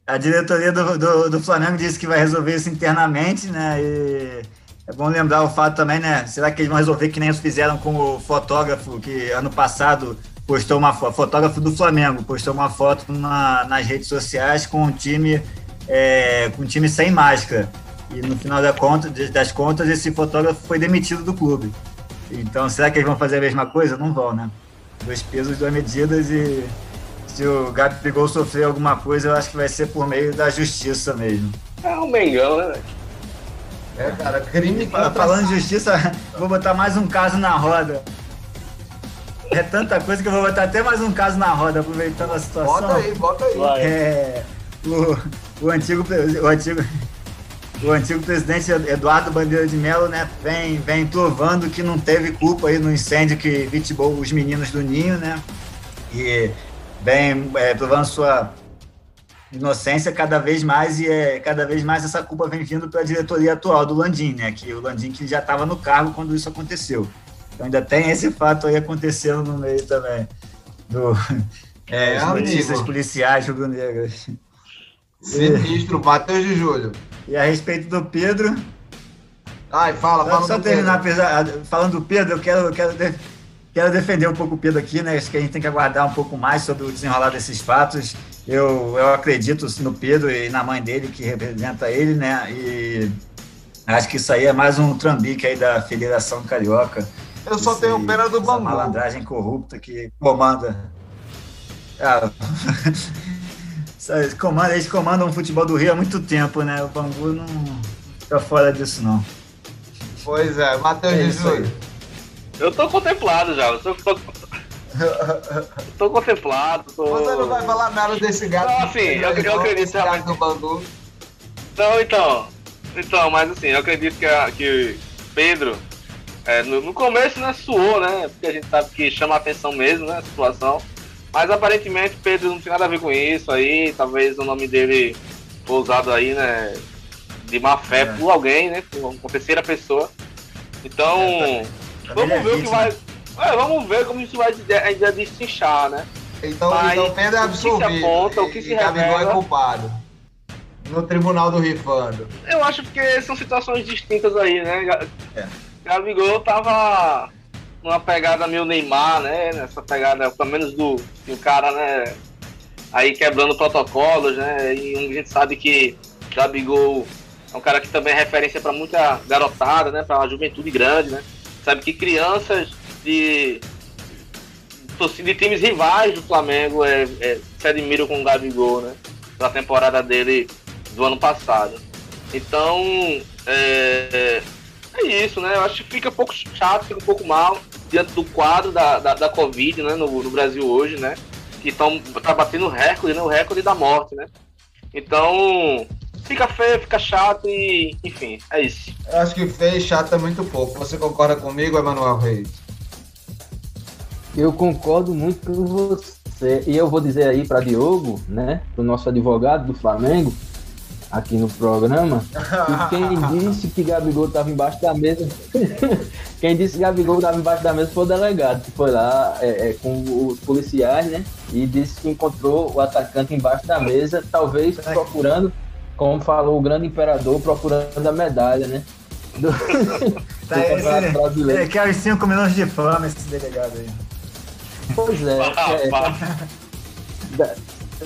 a diretoria do, do, do, Flamengo disse que vai resolver isso internamente, né? E é bom lembrar o fato também, né? Será que eles vão resolver que nem eles fizeram com o fotógrafo que ano passado postou uma foto, fotógrafo do Flamengo, postou uma foto na, nas redes sociais com um time é, com um time sem máscara. E no final da conta, das contas, esse fotógrafo foi demitido do clube. Então, será que eles vão fazer a mesma coisa? Não vão, né? Dois pesos, duas medidas e se o Gabigol sofrer alguma coisa, eu acho que vai ser por meio da justiça mesmo. É o Mengão, né? É, cara, crime Falando em justiça, <laughs> vou botar mais um caso na roda. É tanta coisa que eu vou botar até mais um caso na roda, aproveitando a situação. Bota aí, bota aí. É, o, o, antigo, o, antigo, o antigo presidente Eduardo Bandeira de Mello né, vem, vem provando que não teve culpa aí no incêndio que vitimou os meninos do Ninho, né? E vem é, provando sua inocência cada vez mais e é, cada vez mais essa culpa vem vindo para a diretoria atual do Landim, né? Que o Landim que já estava no cargo quando isso aconteceu. Então ainda tem esse fato aí acontecendo no meio também. Do, é, as notícias policiais rubro-negras. Sinistro, Matheus de Júlio. E a respeito do Pedro. Ai, fala, fala. Só terminar Pedro. falando do Pedro, eu quero, eu quero, quero defender um pouco o Pedro aqui, né? Acho que a gente tem que aguardar um pouco mais sobre o desenrolar desses fatos. Eu, eu acredito no Pedro e na mãe dele, que representa ele, né? E acho que isso aí é mais um trambique aí da Federação Carioca eu só tenho pena do Bangu. malandragem corrupta que comanda. Ah, comanda, eles comandam o futebol do Rio há muito tempo, né? O Bangu não fica fora disso, não. Pois é, Matheus é Jesus. Eu tô contemplado já, eu tô, tô, <laughs> tô contemplado. Tô... Você não vai falar nada desse gato. Não, assim, eu, eu acredito realmente. do Bangu. Não, então. Então, mas assim, eu acredito que, a, que Pedro é, no, no, começo, né, suou, né? Porque a gente sabe que chama a atenção mesmo, né? A situação. Mas aparentemente Pedro não tem nada a ver com isso aí. Talvez o nome dele foi usado aí, né? De má fé é. por alguém, né? Por uma terceira pessoa. Então, é, tá, vamos ver o que vai. É, vamos ver como isso vai ainda destrinchar, né? Então, Mas, então Pedro é absolvido. O que se aponta, o que se revela... é culpado. No tribunal do Rifando. Eu acho que são situações distintas aí, né? É. Gabigol tava numa pegada meio Neymar, né? Nessa pegada, pelo menos do o cara, né? aí quebrando protocolos, né? E a gente sabe que Gabigol é um cara que também é referência para muita garotada, né? Para a juventude grande, né? Sabe que crianças de, de times rivais do Flamengo é, é, se admiram com o Gabigol, né? Da temporada dele do ano passado. Então, é, é isso, né? Eu acho que fica um pouco chato, fica um pouco mal diante do quadro da, da, da Covid, né? No, no Brasil hoje, né? Que estão tá batendo recorde, né? O recorde da morte, né? Então, fica feio, fica chato e, enfim, é isso. Eu acho que feio e chato é muito pouco. Você concorda comigo, Emanuel Reis? Eu concordo muito com você. E eu vou dizer aí para Diogo, né, o nosso advogado do Flamengo, aqui no programa, <laughs> que <laughs> quem disse que Gabigol estava embaixo da mesa, quem disse que Gabigol estava embaixo da mesa foi o delegado, que foi lá é, é, com os policiais, né, e disse que encontrou o atacante embaixo da mesa, talvez procurando como falou o grande imperador, procurando a medalha, né? Do, <laughs> tá, do esse, brasileiro. Ele quer os 5 milhões de fama, esse delegado aí. Pois é. é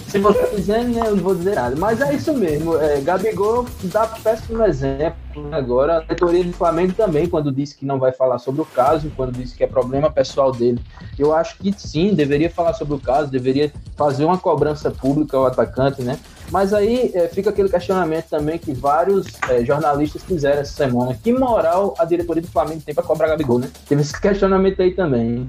se você quiser, né, eu não vou dizer nada. Mas é isso mesmo. É, Gabigol dá péssimo exemplo agora. A diretoria do Flamengo também, quando disse que não vai falar sobre o caso, quando disse que é problema pessoal dele. Eu acho que sim, deveria falar sobre o caso, deveria fazer uma cobrança pública ao atacante, né? Mas aí é, fica aquele questionamento também que vários é, jornalistas fizeram essa semana. Que moral a diretoria do Flamengo tem para cobrar Gabigol, né? Teve esse questionamento aí também.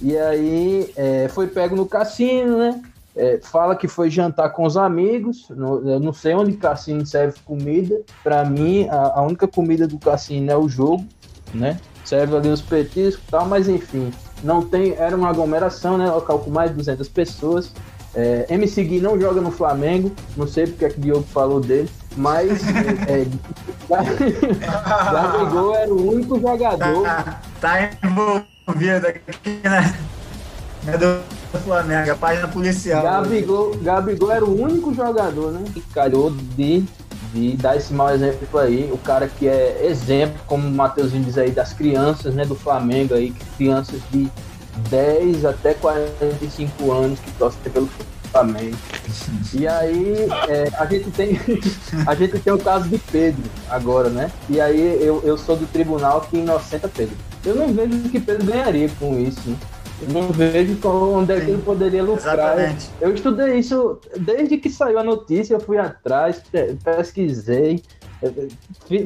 E aí é, foi pego no cassino, né? É, fala que foi jantar com os amigos. No, eu não sei onde cassino serve comida. Para mim, a, a, única comida do cassino é o jogo, né? Serve ali os petiscos e tal, mas enfim, não tem. Era uma aglomeração, né? Local com mais de 200 pessoas. É, MC Gui não joga no Flamengo, não sei porque é que o Diogo falou dele, mas <laughs> é, é Gabigol era o único jogador. Tá, tá envolvido aqui, né? É do Flamengo, a página policial. Gabigol, Gabigol era o único jogador, né? Que calhou de, de dar esse mau exemplo aí. O cara que é exemplo, como o Matheusinho diz aí, das crianças, né? Do Flamengo aí, crianças de 10 até 45 anos que torcem pelo Flamengo. E aí é, a gente tem <laughs> a gente tem o caso de Pedro agora, né? E aí eu, eu sou do tribunal que inocenta Pedro. Eu não vejo que Pedro ganharia com isso, né? Não vejo onde é que ele poderia lucrar. Exatamente. Eu estudei isso desde que saiu a notícia, eu fui atrás, pesquisei,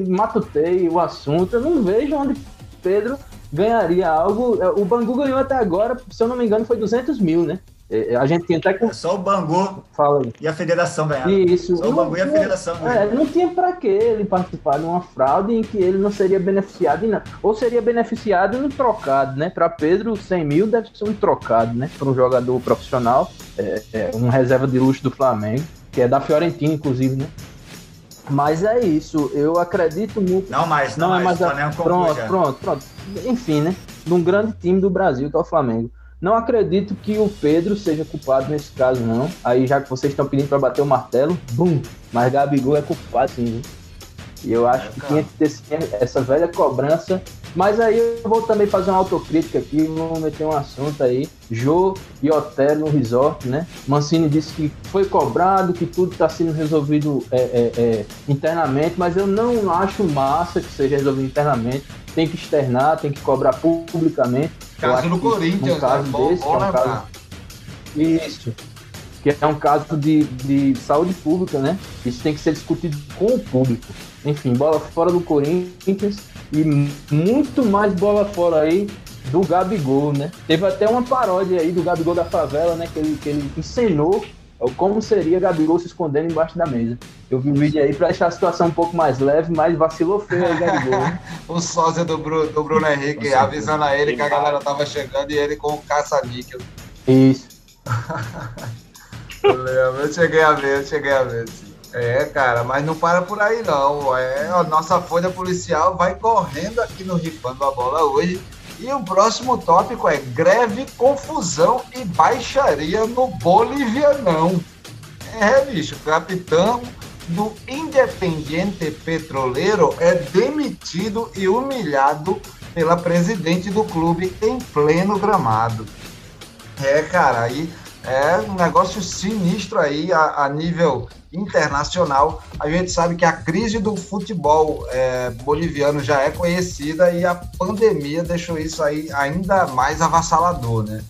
matutei o assunto. Eu não vejo onde Pedro ganharia algo. O Bangu ganhou até agora, se eu não me engano, foi 200 mil, né? É, a gente tinha até com... Só o Bangu Fala e a federação ganharam. Isso. Só o Bangu e a federação é, Não tinha para que ele participar de uma fraude em que ele não seria beneficiado em nada. Ou seria beneficiado no trocado, né? Para Pedro, 100 mil deve ser um trocado, né? Para um jogador profissional, é, é, um reserva de luxo do Flamengo, que é da Fiorentina, inclusive, né? Mas é isso, eu acredito muito. Não mais, não, não é mais. A... Pronto, pronto, pronto. Enfim, né? De um grande time do Brasil, que é o Flamengo. Não acredito que o Pedro seja culpado nesse caso, não. Aí, já que vocês estão pedindo para bater o martelo, bum! Mas Gabigol é culpado, sim. E eu acho que tinha que ter essa velha cobrança. Mas aí eu vou também fazer uma autocrítica aqui, vou meter um assunto aí. Jô e Otero no resort, né? Mancini disse que foi cobrado, que tudo está sendo resolvido é, é, é, internamente, mas eu não acho massa que seja resolvido internamente. Tem que externar, tem que cobrar publicamente. Caso no Corinthians, um caso né? desse, bom, bom é um caso... Isso. Que é um caso de, de saúde pública, né? Isso tem que ser discutido com o público. Enfim, bola fora do Corinthians e muito mais bola fora aí do Gabigol, né? Teve até uma paródia aí do Gabigol da favela, né? Que ele, que ele encenou como seria Gabigol se escondendo embaixo da mesa. Eu vi o vídeo aí pra deixar a situação um pouco mais leve, mas vacilou feio aí, Gabigol. <laughs> o sósia do Bruno, do Bruno Henrique avisando a ele que a galera tava chegando e ele com o caça-níquel. Isso. <laughs> eu, eu cheguei a ver, eu cheguei a ver. É, cara, mas não para por aí não. É, a nossa folha policial vai correndo aqui no Rifando a Bola hoje. E o próximo tópico é greve, confusão e baixaria no Bolivianão. É, bicho, capitão do Independiente Petroleiro é demitido e humilhado pela presidente do clube em pleno gramado. É, cara, aí É um negócio sinistro aí a, a nível internacional. A gente sabe que a crise do futebol é, boliviano já é conhecida e a pandemia deixou isso aí ainda mais avassalador, né?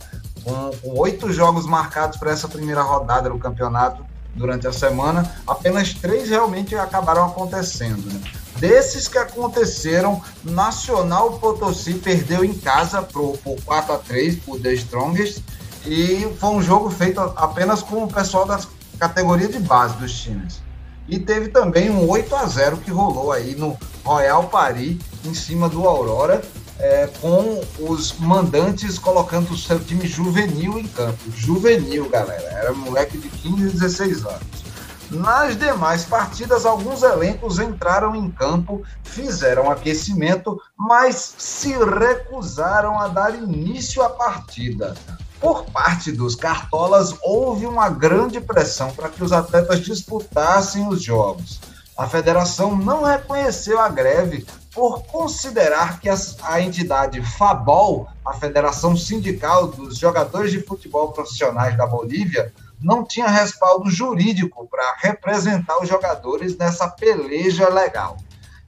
Com, com oito jogos marcados para essa primeira rodada do campeonato durante a semana, apenas três realmente acabaram acontecendo. Né? Desses que aconteceram, Nacional Potosí perdeu em casa por, por 4 a 3 por The Strongest e foi um jogo feito apenas com o pessoal das categorias de base dos times. E teve também um 8 a 0 que rolou aí no Royal Paris, em cima do Aurora, é, com os mandantes colocando o seu time juvenil em campo. Juvenil, galera. Era moleque de 15 e 16 anos. Nas demais partidas, alguns elencos entraram em campo, fizeram aquecimento, mas se recusaram a dar início à partida. Por parte dos cartolas, houve uma grande pressão para que os atletas disputassem os jogos. A federação não reconheceu a greve por considerar que a entidade FABOL, a Federação Sindical dos Jogadores de Futebol Profissionais da Bolívia, não tinha respaldo jurídico para representar os jogadores nessa peleja legal.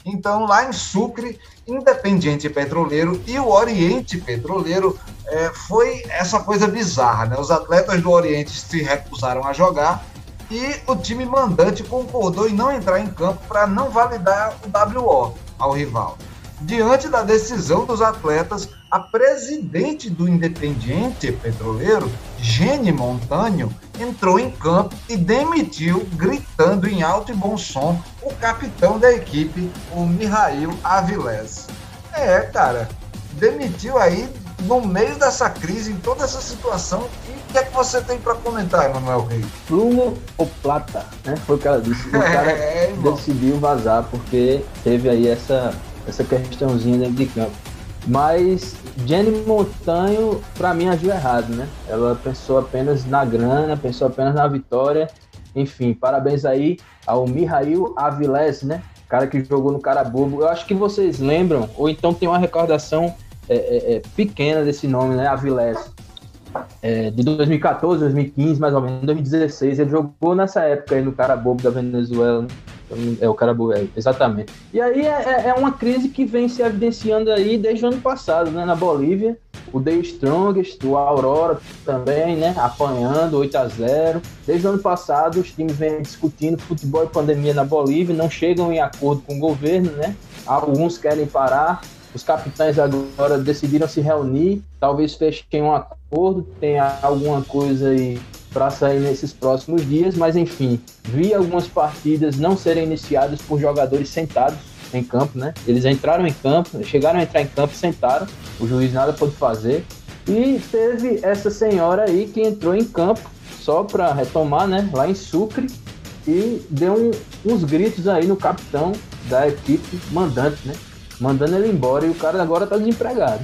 Então, lá em Sucre, Independiente Petroleiro e o Oriente Petroleiro é, foi essa coisa bizarra, né? Os atletas do Oriente se recusaram a jogar e o time mandante concordou em não entrar em campo para não validar o WO ao rival. Diante da decisão dos atletas, a presidente do Independiente Petroleiro, Gene Montanho, entrou em campo e demitiu, gritando em alto e bom som, o capitão da equipe, o Mihail Avilés. É, cara, demitiu aí no meio dessa crise, em toda essa situação. O que é que você tem para comentar, Emanuel Reis? Plumo ou plata, né? Foi o que ela disse. O <laughs> cara é, decidiu vazar porque teve aí essa, essa questãozinha dentro de campo. Mas Jenny Montanho, para mim, agiu errado, né? Ela pensou apenas na grana, pensou apenas na vitória. Enfim, parabéns aí ao Mihail Avilés, né? Cara que jogou no Carabobo. Eu acho que vocês lembram, ou então tem uma recordação é, é, é pequena desse nome, né? Avilés. É, de 2014, 2015, mais ou menos, 2016. Ele jogou nessa época aí no Carabobo da Venezuela. Né? É o cara é, exatamente. E aí é, é, é uma crise que vem se evidenciando aí desde o ano passado, né? Na Bolívia, o The Strongest, o Aurora também, né? Apanhando 8 a 0 Desde o ano passado, os times vêm discutindo futebol e pandemia na Bolívia, não chegam em acordo com o governo, né? Alguns querem parar, os capitães agora decidiram se reunir, talvez fechem um acordo, tenha alguma coisa aí para sair nesses próximos dias, mas enfim, vi algumas partidas não serem iniciadas por jogadores sentados em campo, né? Eles entraram em campo, chegaram a entrar em campo, sentaram, o juiz nada pôde fazer. E teve essa senhora aí que entrou em campo só para retomar, né? Lá em Sucre e deu um, uns gritos aí no capitão da equipe mandante, né? Mandando ele embora e o cara agora tá desempregado.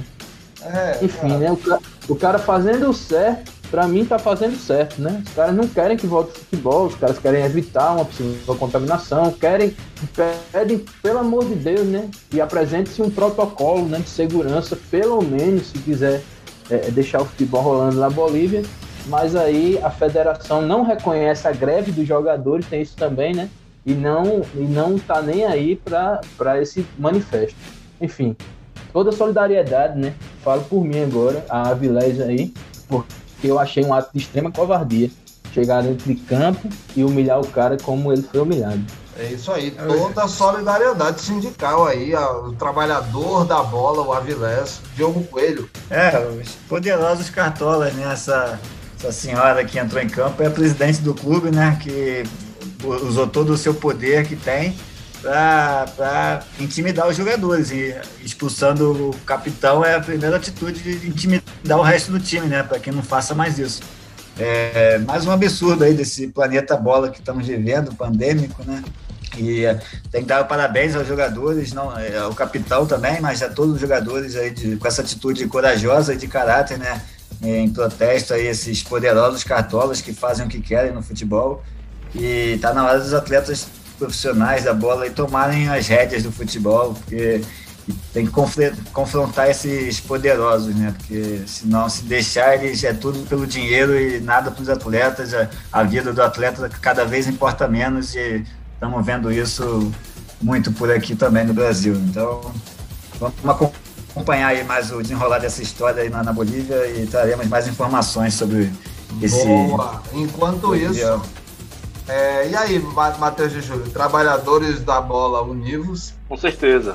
É, Enfim, cara. né? O cara, o cara fazendo o certo para mim tá fazendo certo, né? Os caras não querem que volte o futebol, os caras querem evitar uma possível contaminação, querem, pedem, pelo amor de Deus, né? E apresente-se um protocolo né, de segurança, pelo menos, se quiser é, deixar o futebol rolando na Bolívia. Mas aí a federação não reconhece a greve dos jogadores, tem isso também, né? E não, e não tá nem aí para esse manifesto. Enfim, toda solidariedade, né? Falo por mim agora, a Avilés aí, porque que eu achei um ato de extrema covardia chegar dentro de campo e humilhar o cara como ele foi humilhado. É isso aí, toda a solidariedade sindical aí, o trabalhador da bola, o Avilés, Diogo Coelho. É, os poderosos cartolas, né? Essa, essa senhora que entrou em campo é a presidente do clube, né? Que usou todo o seu poder que tem para intimidar os jogadores. E expulsando o capitão é a primeira atitude de intimidar o resto do time, né? Para que não faça mais isso. É mais um absurdo aí desse planeta bola que estamos vivendo, pandêmico, né? E é, tem que dar parabéns aos jogadores, não, é, ao capitão também, mas a todos os jogadores aí de, com essa atitude corajosa e de caráter, né? Em protesto a esses poderosos cartolas que fazem o que querem no futebol. E tá na hora dos atletas profissionais da bola e tomarem as rédeas do futebol, porque tem que confrontar esses poderosos, né? Porque senão, se deixar, eles é tudo pelo dinheiro e nada para os atletas. A, a, vida do atleta cada vez importa menos e estamos vendo isso muito por aqui também no Brasil. Então, vamos acompanhar aí mais o desenrolar dessa história aí na, na Bolívia e traremos mais informações sobre esse. Boa! Enquanto isso. É, e aí, Matheus de Júlio, trabalhadores da bola univos? Com certeza.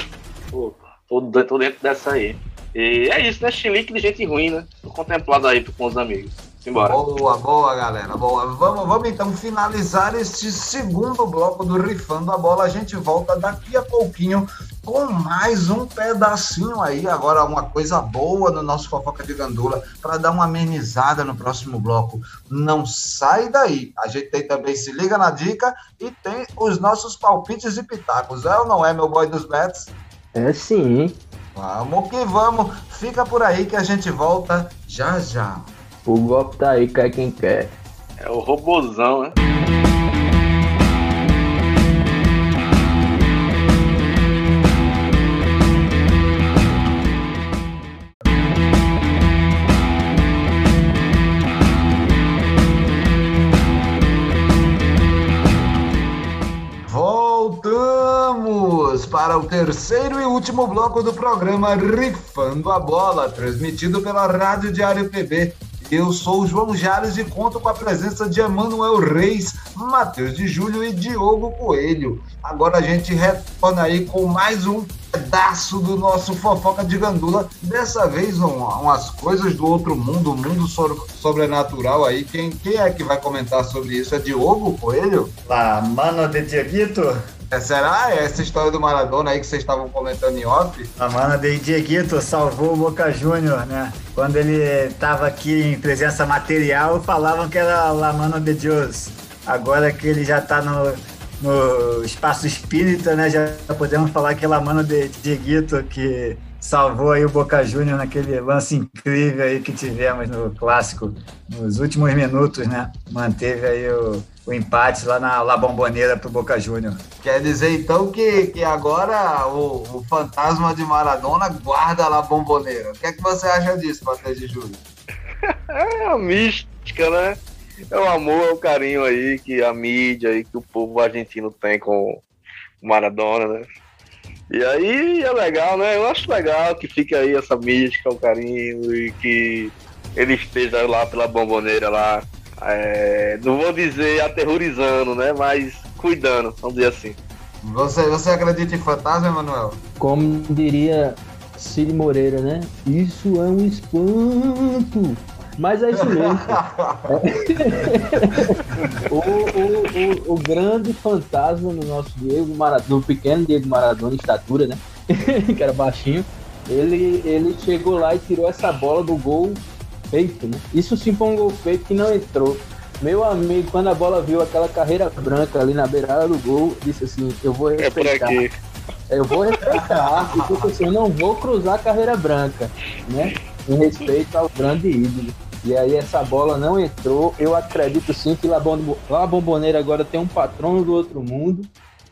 Pô, tô, tô dentro dessa aí. E é isso, né? Chilique de gente ruim, né? Tô contemplado aí com os amigos. Simbora. Boa, boa, galera. Boa. Vamos, vamos então finalizar este segundo bloco do Rifando a Bola. A gente volta daqui a pouquinho com mais um pedacinho aí. Agora, uma coisa boa no nosso Fofoca de Gandula para dar uma amenizada no próximo bloco. Não sai daí. A gente tem também Se Liga na Dica e tem os nossos palpites e pitacos. É ou não é, meu boy dos bets? É sim. Vamos que vamos. Fica por aí que a gente volta já já. O golpe tá aí, quer quem quer. É o robozão, né? Voltamos para o terceiro e último bloco do programa Rifando a Bola, transmitido pela Rádio Diário PB eu sou o João Jales e conto com a presença de Emanuel Reis, Matheus de Júlio e Diogo Coelho. Agora a gente retorna aí com mais um pedaço do nosso Fofoca de Gandula. Dessa vez, um, umas coisas do outro mundo, um mundo sobrenatural aí. Quem, quem é que vai comentar sobre isso? É Diogo Coelho? La mano de Dieguito. É, será essa história do Maradona aí que vocês estavam comentando em off? A mano de Dieguito salvou o Boca Júnior, né? Quando ele estava aqui em presença material, falavam que era La Mano de Deus. Agora que ele já está no, no espaço espírita, né? Já podemos falar que é La Mano de Dieguito, que salvou aí o Boca Júnior naquele lance incrível aí que tivemos no clássico, nos últimos minutos, né? Manteve aí o o empate lá na La Bomboneira pro Boca Júnior. Quer dizer então que, que agora o, o fantasma de Maradona guarda La Bomboneira. O que é que você acha disso, Matheus de Júlio? <laughs> é a mística, né? É o amor, é o carinho aí que a mídia e que o povo argentino tem com o Maradona, né? E aí é legal, né? Eu acho legal que fique aí essa mística, o carinho e que ele esteja lá pela bomboneira lá é, não vou dizer aterrorizando, né? Mas cuidando, vamos dizer assim. Você, você acredita em fantasma, Emanuel? Como diria Cid Moreira, né? Isso é um espanto. Mas é isso mesmo. <laughs> o, o, o, o, grande fantasma no nosso Diego Maradona, do pequeno Diego Maradona, estatura, né? <laughs> que era baixinho. Ele, ele chegou lá e tirou essa bola do gol feito, né? Isso sim foi um gol feito que não entrou. Meu amigo, quando a bola viu aquela carreira branca ali na beirada do gol, disse assim: Eu vou respeitar. É eu vou respeitar, porque assim, eu não vou cruzar a carreira branca, né? Em respeito ao grande ídolo. E aí essa bola não entrou. Eu acredito sim que La, La Bomboneira agora tem um patrono do outro mundo.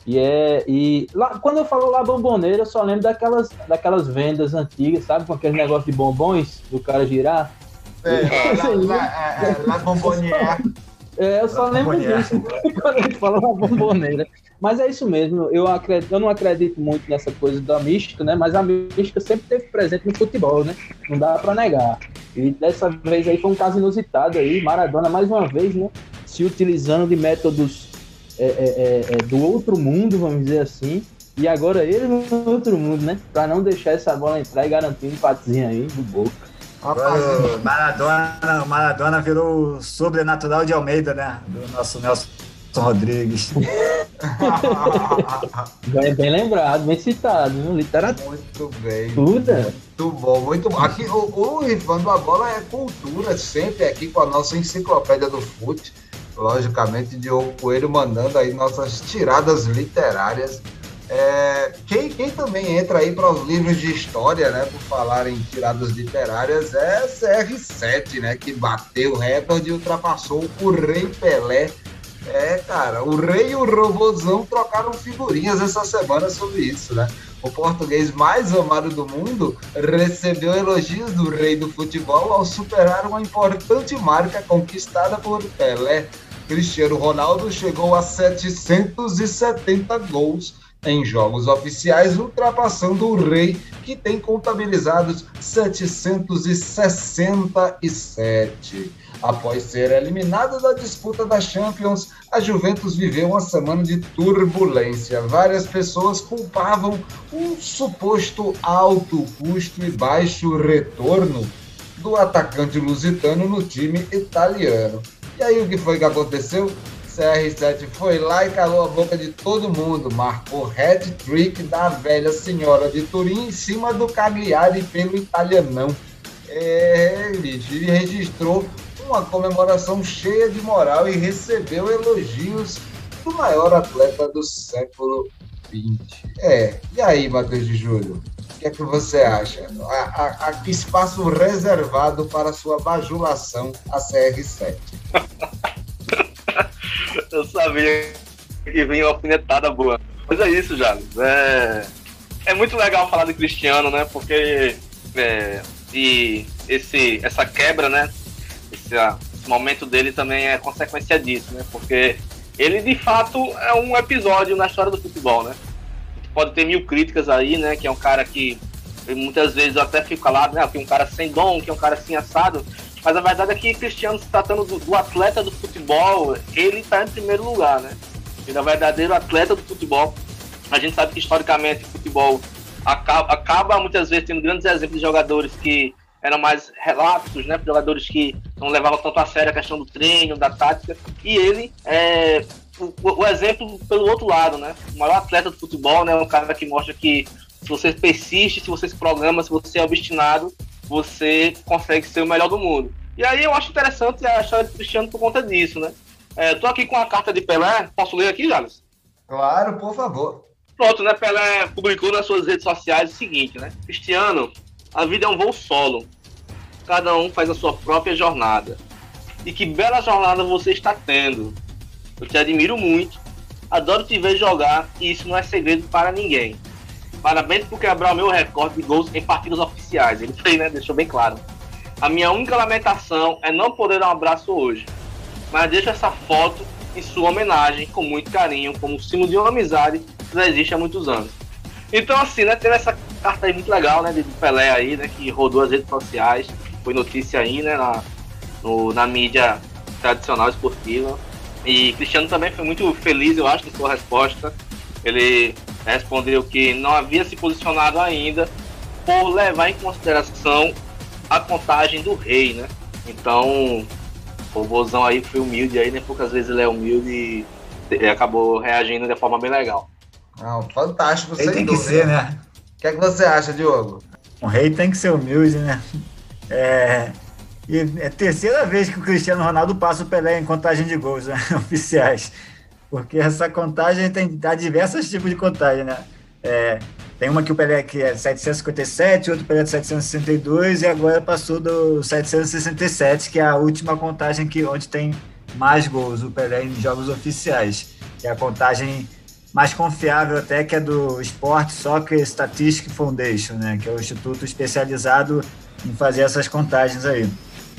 E é. E lá, quando eu falo La Bomboneira, eu só lembro daquelas, daquelas vendas antigas, sabe? Com aquele negócio de bombons do cara girar. É, <laughs> La, Bombonière. <laughs> É, eu só lembro disso <laughs> quando a gente fala uma bomboneira. Mas é isso mesmo, eu, acredito, eu não acredito muito nessa coisa da mística, né? Mas a mística sempre esteve presente no futebol, né? Não dá para negar. E dessa vez aí foi um caso inusitado aí, Maradona mais uma vez, né? Se utilizando de métodos é, é, é, é do outro mundo, vamos dizer assim. E agora ele no outro mundo, né? Para não deixar essa bola entrar e garantir um empatezinho aí do Boca. Maradona, Maradona virou o sobrenatural de Almeida, né? Do nosso Nelson Rodrigues. <laughs> bem, bem lembrado, bem citado, né? literatura. Muito bem. Tudo. Muito bom, muito bom. Aqui, o, o a Bola é cultura, sempre aqui com a nossa enciclopédia do fute. Logicamente, Diogo Coelho mandando aí nossas tiradas literárias é, quem, quem, também entra aí para os livros de história, né, por falar em tiradas literárias, é CR7, né, que bateu o recorde e ultrapassou o Rei Pelé É, cara, o rei e o robôzão trocaram figurinhas essa semana sobre isso, né? O português mais amado do mundo recebeu elogios do rei do futebol ao superar uma importante marca conquistada por Pelé. Cristiano Ronaldo chegou a 770 gols em jogos oficiais, ultrapassando o Rei, que tem contabilizados 767. Após ser eliminado da disputa da Champions, a Juventus viveu uma semana de turbulência. Várias pessoas culpavam um suposto alto custo e baixo retorno do atacante lusitano no time italiano. E aí o que foi que aconteceu? CR7 foi lá e calou a boca de todo mundo, marcou hat-trick da velha senhora de Turim em cima do Cagliari pelo italianão. É, ele registrou uma comemoração cheia de moral e recebeu elogios do maior atleta do século XX. É, e aí, Matheus de Júlio? O que é que você acha? A, a, a espaço reservado para sua bajulação a CR7. <laughs> <laughs> Eu sabia que vinha uma alfinetada boa. Mas é isso, Jales. É, é muito legal falar de Cristiano, né? Porque é, e esse, essa quebra, né? Esse, esse momento dele também é consequência disso, né? Porque ele de fato é um episódio na história do futebol, né? Pode ter mil críticas aí, né? Que é um cara que muitas vezes eu até fico calado, né? Que é um cara sem dom, que é um cara assim assado. Mas a verdade é que Cristiano, se tratando do, do atleta do futebol, ele está em primeiro lugar, né? Ele é o verdadeiro atleta do futebol. A gente sabe que historicamente o futebol acaba, acaba muitas vezes tendo grandes exemplos de jogadores que eram mais relapsos, né? Jogadores que não levavam tanto a sério a questão do treino, da tática. E ele é o, o, exemplo pelo outro lado, né? O maior atleta do futebol, né? Um cara que mostra que se você persiste, se você se programa, se você é obstinado, você consegue ser o melhor do mundo. E aí eu acho interessante a história de Cristiano por conta disso, né? É, tô aqui com a carta de Pelé, posso ler aqui, Jales? Claro, por favor. Pronto, né? Pelé publicou nas suas redes sociais o seguinte, né? Cristiano, a vida é um voo solo. Cada um faz a sua própria jornada. E que bela jornada você está tendo. Eu te admiro muito. Adoro te ver jogar e isso não é segredo para ninguém. Parabéns por quebrar o meu recorde de gols em partidas oficiais. Ele fez, né? Deixou bem claro. A minha única lamentação é não poder dar um abraço hoje. Mas deixo essa foto em sua homenagem com muito carinho, como símbolo de uma amizade que já existe há muitos anos. Então, assim, né? Teve essa carta aí muito legal, né? De Pelé aí, né? Que rodou as redes sociais. Foi notícia aí, né? Na, no, na mídia tradicional esportiva. E Cristiano também foi muito feliz, eu acho, com sua resposta. Ele respondeu que não havia se posicionado ainda por levar em consideração a contagem do rei, né? Então, o Bozão aí foi humilde aí, né? Poucas vezes ele é humilde e acabou reagindo de forma bem legal. Não, fantástico, rei tem dúvida. que ser, né? O que é que você acha, Diogo? Um rei tem que ser humilde, né? É, e é a terceira vez que o Cristiano Ronaldo passa o Pelé em contagem de gols né? <laughs> oficiais porque essa contagem tem há diversos tipos de contagem, né? É, tem uma que o Pelé que é 757, outro Pelé de 762 e agora passou do 767, que é a última contagem que onde tem mais gols o Pelé em jogos oficiais. Que é a contagem mais confiável até que é do Sport Soccer Statistics Foundation, né? Que é o instituto especializado em fazer essas contagens aí.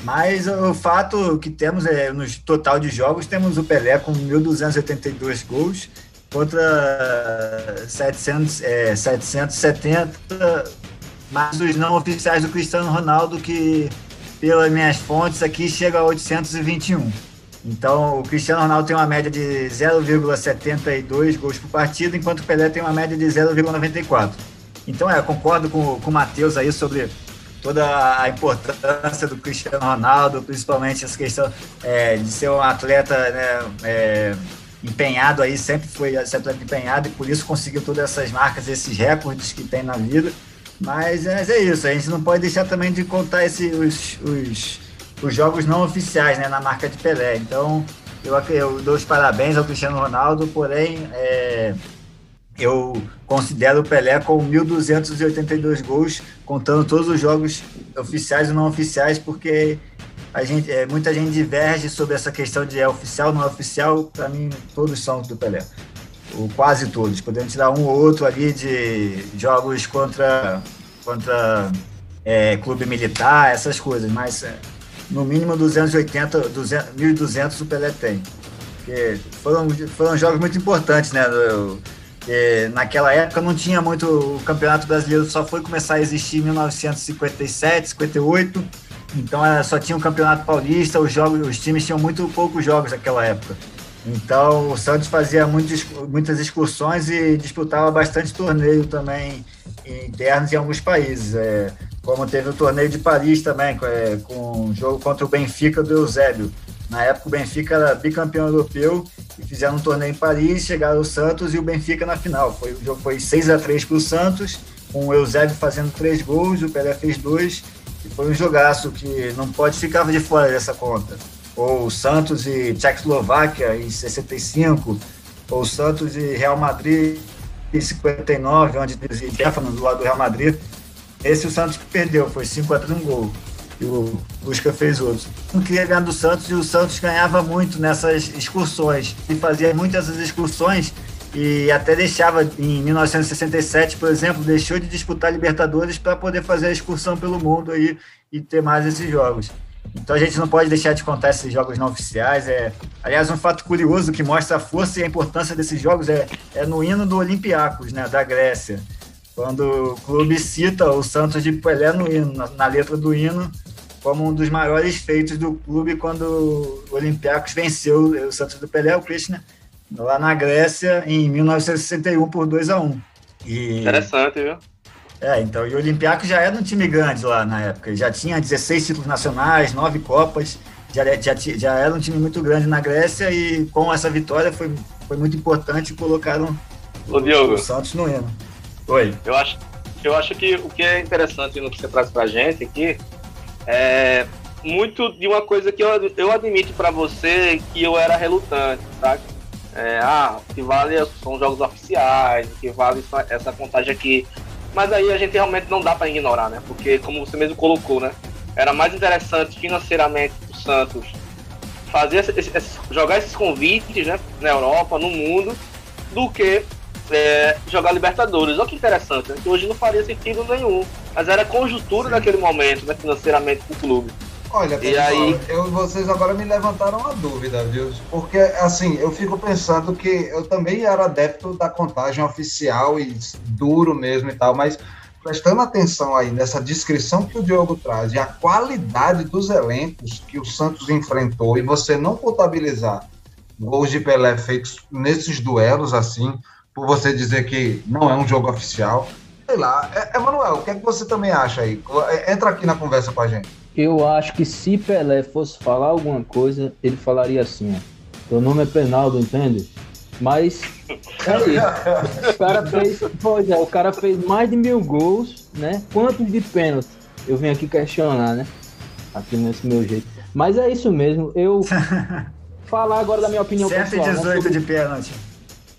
Mas o fato que temos é, no total de jogos, temos o Pelé com 1.282 gols contra 700, é, 770, mais os não oficiais do Cristiano Ronaldo, que pelas minhas fontes aqui chega a 821. Então, o Cristiano Ronaldo tem uma média de 0,72 gols por partida, enquanto o Pelé tem uma média de 0,94. Então, é, concordo com, com o Matheus aí sobre toda a importância do Cristiano Ronaldo, principalmente essa questão é, de ser um atleta né, é, empenhado aí, sempre foi esse atleta empenhado e por isso conseguiu todas essas marcas, esses recordes que tem na vida. Mas, mas é isso, a gente não pode deixar também de contar esse, os, os, os jogos não oficiais né, na marca de Pelé. Então, eu, eu dou os parabéns ao Cristiano Ronaldo, porém, é, eu considero o Pelé com 1.282 gols, contando todos os jogos oficiais e não oficiais, porque a gente, é, muita gente diverge sobre essa questão de é oficial, não é oficial. Para mim, todos são do Pelé. Ou quase todos. Podemos tirar um ou outro ali de jogos contra, contra é, clube militar, essas coisas. Mas é, no mínimo 280, 200, 1.200 o Pelé tem. Porque foram, foram jogos muito importantes, né? Naquela época não tinha muito. O Campeonato Brasileiro só foi começar a existir em 1957, 58 então é, só tinha o Campeonato Paulista, os jogos, os times tinham muito poucos jogos naquela época. Então o Santos fazia muitos, muitas excursões e disputava bastante torneio também internos em alguns países. É, como teve o torneio de Paris também, é, com um jogo contra o Benfica do Eusébio. Na época o Benfica era bicampeão europeu e fizeram um torneio em Paris, chegaram o Santos e o Benfica na final. Foi, o jogo foi 6 a 3 para o Santos, com o Eusébio fazendo três gols, o Pelé fez dois e foi um jogaço que não pode ficar de fora dessa conta. Ou Santos e Tchecoslováquia em 65, ou Santos e Real Madrid em 59, onde dizia Stefano do lado do Real Madrid. Esse o Santos que perdeu, foi 5 a 3 um gol. E o Busca fez outros. Não queria ganhar do Santos e o Santos ganhava muito nessas excursões. E fazia muitas essas excursões e até deixava, em 1967, por exemplo, deixou de disputar Libertadores para poder fazer a excursão pelo mundo aí e ter mais esses jogos. Então a gente não pode deixar de contar esses jogos não oficiais. É, aliás, um fato curioso que mostra a força e a importância desses jogos é, é no hino do Olympiacos, né, da Grécia. Quando o clube cita o Santos de Pelé no hino, na, na letra do hino, como um dos maiores feitos do clube quando o Olympiacos venceu o Santos do Pelé, o Krishna, lá na Grécia em 1961 por 2 a 1 e... Interessante, viu? É, então, e o Olympiacos já era um time grande lá na época, já tinha 16 títulos nacionais, 9 Copas, já, já, já era um time muito grande na Grécia e com essa vitória foi, foi muito importante colocaram o, Diogo, o Santos no hino. Oi. Eu acho, eu acho que o que é interessante no que você traz pra gente aqui é muito de uma coisa que eu, eu admito para você que eu era relutante, tá? é, ah, o que vale são jogos oficiais, o que vale essa, essa contagem aqui. Mas aí a gente realmente não dá para ignorar, né? Porque, como você mesmo colocou, né? Era mais interessante financeiramente o Santos fazer esse, jogar esses convites né, na Europa, no mundo, do que é, jogar Libertadores. Olha que interessante, né? que hoje não faria sentido nenhum. Mas era conjuntura Sim. naquele momento, né, financeiramente, para o clube. Olha, pessoal, e aí... eu, vocês agora me levantaram a dúvida, viu? Porque, assim, eu fico pensando que eu também era adepto da contagem oficial e duro mesmo e tal, mas prestando atenção aí nessa descrição que o Diogo traz e a qualidade dos elencos que o Santos enfrentou e você não contabilizar gols de Pelé feitos nesses duelos assim, por você dizer que não é um jogo oficial, sei lá. É, Emanuel, o que é que você também acha aí? Entra aqui na conversa com a gente. Eu acho que se Pelé fosse falar alguma coisa, ele falaria assim, ó. Seu nome é Penaldo, entende? Mas é. <laughs> O cara fez. Pois é, o cara fez mais de mil gols, né? Quantos de pênalti? Eu venho aqui questionar, né? Aqui nesse meu jeito. Mas é isso mesmo. Eu <laughs> falar agora da minha opinião 118 pessoal. 118 né? de pênalti.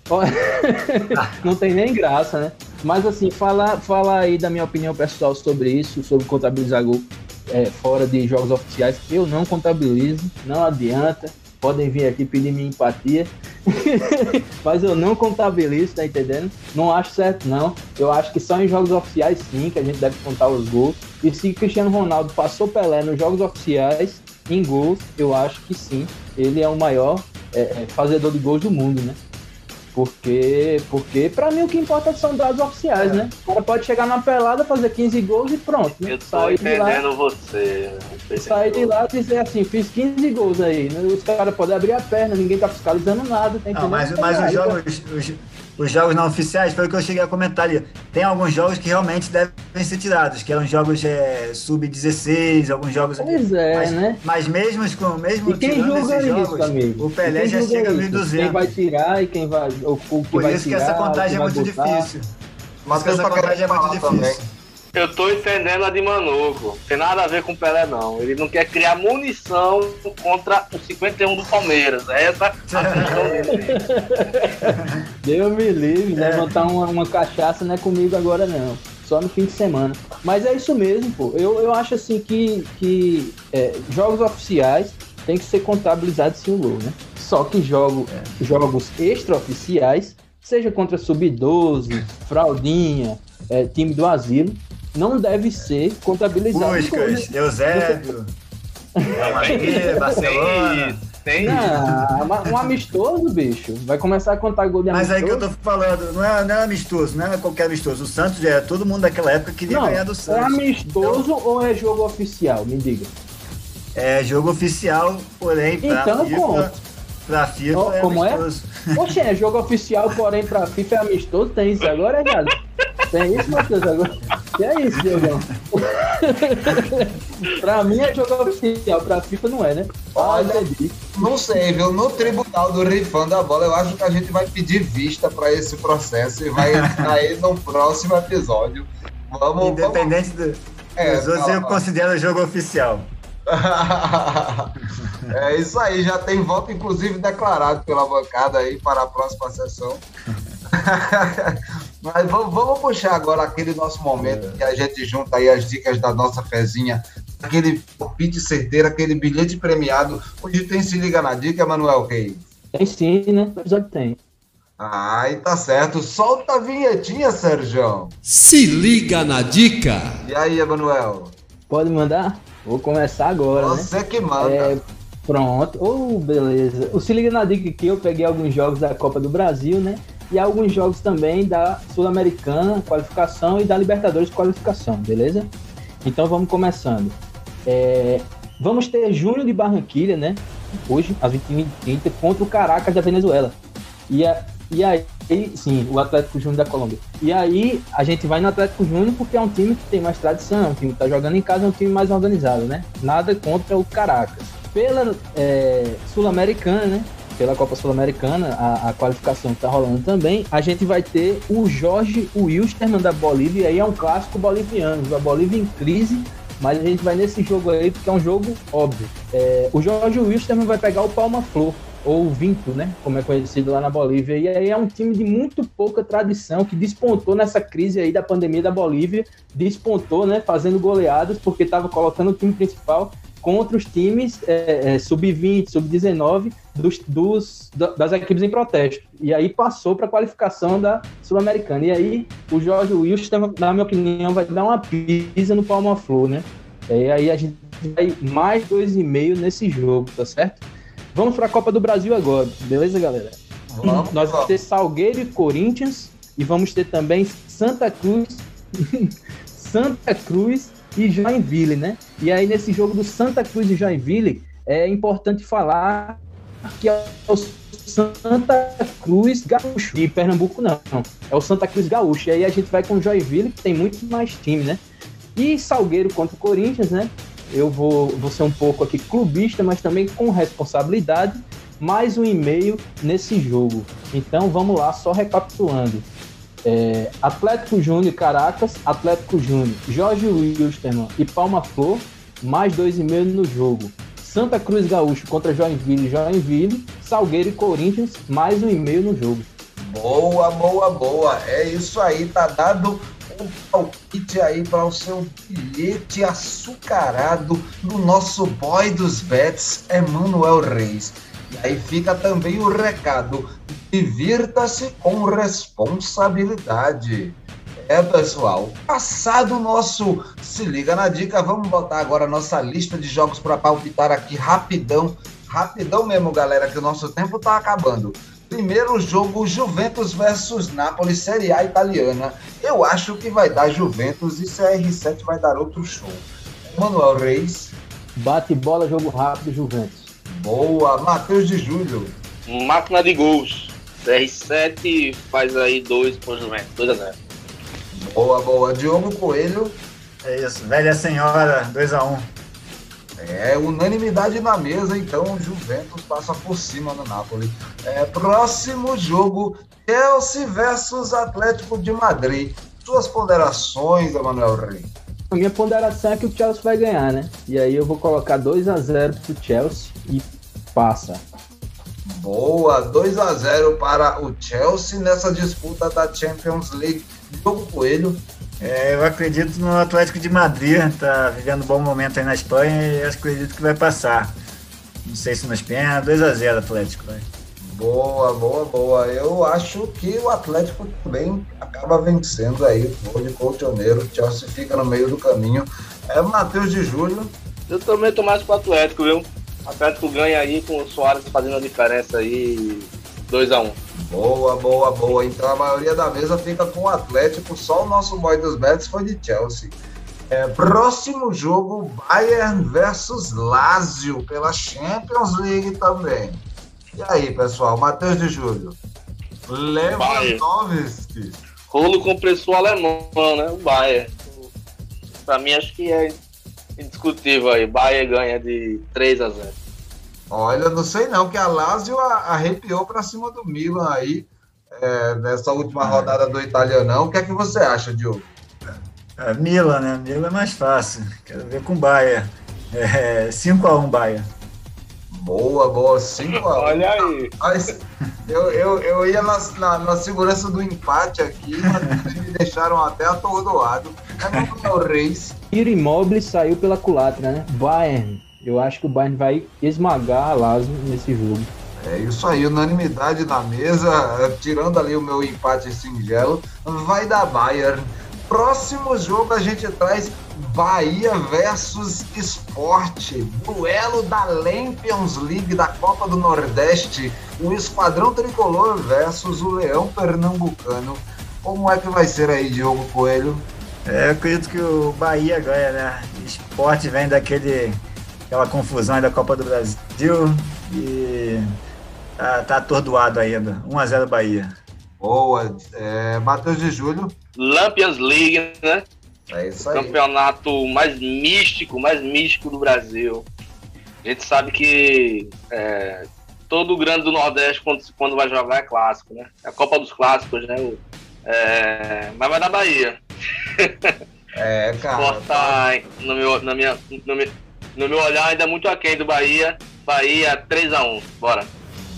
<laughs> Não tem nem graça, né? Mas assim, falar fala aí da minha opinião pessoal sobre isso, sobre contabilizar gol é, fora de jogos oficiais, eu não contabilizo, não adianta. Podem vir aqui pedir minha empatia, <laughs> mas eu não contabilizo, tá entendendo? Não acho certo, não. Eu acho que só em jogos oficiais, sim, que a gente deve contar os gols. E se Cristiano Ronaldo passou Pelé nos jogos oficiais, em gols, eu acho que sim. Ele é o maior é, é fazedor de gols do mundo, né? Porque, porque para mim o que importa são dados oficiais, é. né? O cara pode chegar na pelada, fazer 15 gols e pronto. Né? Eu tô sair entendendo lá, você. Sair de lá e dizer assim, fiz 15 gols aí. Né? Os caras podem abrir a perna, ninguém tá fiscalizando nada. Tá não, mas, mas os, jogos, os, os, jogos não oficiais, foi o que eu cheguei a comentar ali. Tem alguns jogos que realmente devem ser tirados, que eram jogos é, sub-16, alguns jogos. Pois é, mas, né? Mas mesmo, com, mesmo e quem julga isso, jogos, amigo? o Pelé já chega a 1.200. Quem vai tirar e quem vai o, o que Por vai isso tirar, que essa contagem é muito botar. difícil. Mas essa contagem é muito difícil. Também. Eu tô entendendo a de Manuco. Tem nada a ver com o Pelé, não. Ele não quer criar munição contra o 51 do Palmeiras. É essa a questão dele. <laughs> Deus me livre, é. levantar uma, uma cachaça não é comigo agora, não. só no fim de semana. Mas é isso mesmo, pô. Eu, eu acho assim que, que é, jogos oficiais tem que ser contabilizados sim o gol, né? Só que jogo, é. jogos extraoficiais, seja contra sub-12, fraldinha, é, time do asilo, não deve ser contabilizado. Puscas, né? Eusébio, Madrid, Barcelona. Tem. Não, um amistoso, bicho. Vai começar a contar gol de Mas amistoso. aí que eu tô falando, não é, não é amistoso, não é qualquer amistoso. O Santos é todo mundo daquela época queria não, ganhar do Santos. É amistoso então, ou é jogo oficial? Me diga. É jogo oficial, porém, pra então, FIFA, pra FIFA oh, é como amistoso. é? Poxa, é jogo oficial, porém, pra FIFA é amistoso? Tem isso agora, <laughs> é nada. Tem isso, Matheus, agora. Que é isso, Diogão? <laughs> pra mim é jogo oficial, pra FIFA não é, né? Olha, ah, não sei, viu? No tribunal do Rifando a Bola, eu acho que a gente vai pedir vista pra esse processo e vai aí no próximo episódio. Vamos, Independente vamos... do, é, dos outros, eu considero jogo oficial. <laughs> é isso aí, já tem voto inclusive declarado pela bancada aí para a próxima sessão. <laughs> Mas vamos, vamos, puxar agora aquele nosso momento que a gente junta aí as dicas da nossa fezinha, aquele palpite certeiro, aquele bilhete premiado. Hoje tem Se Liga na Dica, Manuel Reis. Tem sim, né? O episódio tem. Ai, tá certo. Solta a vinhetinha, Sérgio. Se liga na dica. E aí, Emanuel? Pode mandar? Vou começar agora. Né? Você né? que manda. É, pronto. Oh, beleza. O Se Liga na Dica aqui, eu peguei alguns jogos da Copa do Brasil, né? E alguns jogos também da Sul-Americana qualificação e da Libertadores qualificação, beleza? Então vamos começando. É, vamos ter Júnior de Barranquilha, né? Hoje, às 20h30, contra o Caracas da Venezuela. E, a, e aí, sim, o Atlético Júnior da Colômbia. E aí, a gente vai no Atlético Júnior porque é um time que tem mais tradição, um time que tá jogando em casa, é um time mais organizado, né? Nada contra o Caracas. Pela é, Sul-Americana, né? Pela Copa Sul-Americana, a, a, qualificação que tá rolando também, a gente vai ter o Jorge Wilstermann da Bolívia, e aí é um clássico boliviano, a Bolívia em crise, mas a gente vai nesse jogo aí porque é um jogo óbvio. É, o Jorge Wilstermann vai pegar o Palma Flor, ou Vinto, né, como é conhecido lá na Bolívia. E aí é um time de muito pouca tradição que despontou nessa crise aí da pandemia da Bolívia, despontou, né, fazendo goleadas porque estava colocando o time principal contra os times é, é, sub-20, sub-19 dos, dos, das equipes em protesto. E aí passou para a qualificação da Sul-Americana. E aí o Jorge Wilson, na minha opinião, vai dar uma pisa no Palma Flor, né? E aí a gente vai mais dois e meio nesse jogo, tá certo? Vamos para a Copa do Brasil agora, beleza, galera? Vamos, Nós vamos ter Salgueiro e Corinthians e vamos ter também Santa Cruz, <laughs> Santa Cruz e Joinville, né? E aí nesse jogo do Santa Cruz e Joinville é importante falar que é o Santa Cruz Gaúcho. E Pernambuco não, é o Santa Cruz Gaúcho. E aí a gente vai com Joinville, que tem muito mais time, né? E Salgueiro contra o Corinthians, né? eu vou, vou ser um pouco aqui clubista, mas também com responsabilidade, mais um e-mail nesse jogo. Então vamos lá, só recapitulando. É, Atlético Júnior Caracas, Atlético Júnior, Jorge Wilstermann e Palma Flor, mais dois e meio no jogo. Santa Cruz Gaúcho contra Joinville Joinville, Salgueiro e Corinthians, mais um e-mail no jogo. Boa, boa, boa. É isso aí, tá dado um palpite aí para o seu bilhete açucarado do nosso boy dos bets, Emanuel Reis. Aí fica também o recado: divirta-se com responsabilidade. É, pessoal, passado o nosso Se Liga na Dica, vamos botar agora a nossa lista de jogos para palpitar aqui rapidão. Rapidão mesmo, galera, que o nosso tempo está acabando. Primeiro jogo, Juventus versus Napoli, Série A italiana. Eu acho que vai dar Juventus e CR7 vai dar outro show. Manuel Reis. Bate bola, jogo rápido, Juventus. Boa, Matheus de Júlio. Máquina de gols. CR7 faz aí dois pro Juventus, 2 a 0. Boa, boa. Diogo Coelho. É isso, velha senhora, 2 a 1 é unanimidade na mesa, então o Juventus passa por cima no Napoli. É, próximo jogo, Chelsea versus Atlético de Madrid. Suas ponderações, Emanuel Rey. A minha ponderação é que o Chelsea vai ganhar, né? E aí eu vou colocar 2 a 0 pro Chelsea e passa. Boa, 2 a 0 para o Chelsea nessa disputa da Champions League. Jogo Coelho. É, eu acredito no Atlético de Madrid, tá vivendo um bom momento aí na Espanha e acredito que vai passar. Não sei se nos pênaltis, 2x0 Atlético. Vai. Boa, boa, boa. Eu acho que o Atlético também acaba vencendo aí o de colchoneiro. O Chelsea fica no meio do caminho. É Matheus de Júlio. Eu também tô mais pro Atlético, viu? O Atlético ganha aí com o Soares fazendo a diferença aí 2x1. Um. Boa, boa, boa. Então a maioria da mesa fica com o Atlético. Só o nosso boy dos bets foi de Chelsea. É, próximo jogo, Bayern versus Lazio pela Champions League também. E aí, pessoal? Matheus de Júlio. Lewandowski. Rolo compressor alemão, né? O Bayern. Pra mim, acho que é indiscutível aí. Bayern ganha de 3 a 0 Olha, não sei não, que a Lazio arrepiou para cima do Milan aí é, nessa última rodada do Italianão. O que é que você acha, Diogo? É, Milan, né? Milan é mais fácil. Quero ver com Bayern. É, 5x1 Bayern. Boa, boa, 5 a 1. Olha aí. Mas eu, eu, eu ia na, na, na segurança do empate aqui, mas me deixaram até atordoado. O Reis. Tiro imóvel saiu pela culatra, né? Bayern. Eu acho que o Bayern vai esmagar a Lazio nesse jogo. É isso aí, unanimidade na mesa, tirando ali o meu empate singelo, vai dar Bayern. Próximo jogo a gente traz Bahia versus Esporte, duelo da Lampions League da Copa do Nordeste, o Esquadrão Tricolor versus o Leão Pernambucano. Como é que vai ser aí, Diogo Coelho? É, eu acredito que o Bahia ganha, né? O esporte vem daquele aquela confusão da Copa do Brasil e tá, tá atordoado ainda. 1x0 Bahia. Boa. É, Matheus de Júlio. Lampions League, né? É isso aí. Campeonato mais místico, mais místico do Brasil. A gente sabe que é, todo o Grande do Nordeste, quando, quando vai jogar, é clássico, né? É a Copa dos Clássicos, né? É, mas vai da Bahia. <laughs> É, cara. Cortar no meu, na minha, no, meu, no meu olhar ainda é muito aquém do Bahia. Bahia 3x1. Bora.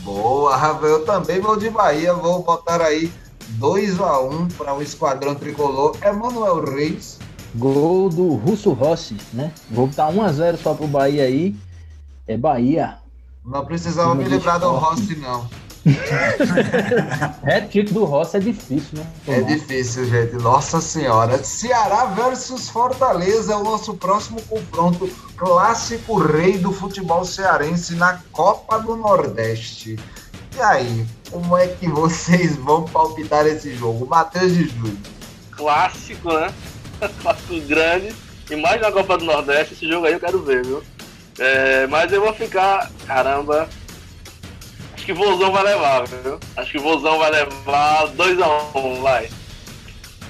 Boa, Rafael. Eu também vou de Bahia. Vou botar aí 2 a 1 para o Esquadrão Tricolor. Emanuel Reis. Gol do Russo Rossi, né? Vou botar 1 a 0 só pro Bahia aí. É Bahia. Não precisava me lembrar do Rossi, não. <laughs> é título do Rossi é difícil, né? É difícil, gente. Nossa Senhora. Ceará versus Fortaleza é o nosso próximo confronto clássico rei do futebol cearense na Copa do Nordeste. E aí, como é que vocês vão palpitar esse jogo? Matheus de Júlio. Clássico, né? Clássico grande. E mais na Copa do Nordeste, esse jogo aí eu quero ver, viu? É, mas eu vou ficar, caramba. Acho que o Vozão vai levar, viu? Acho que o Vozão vai levar 2x1, um, vai.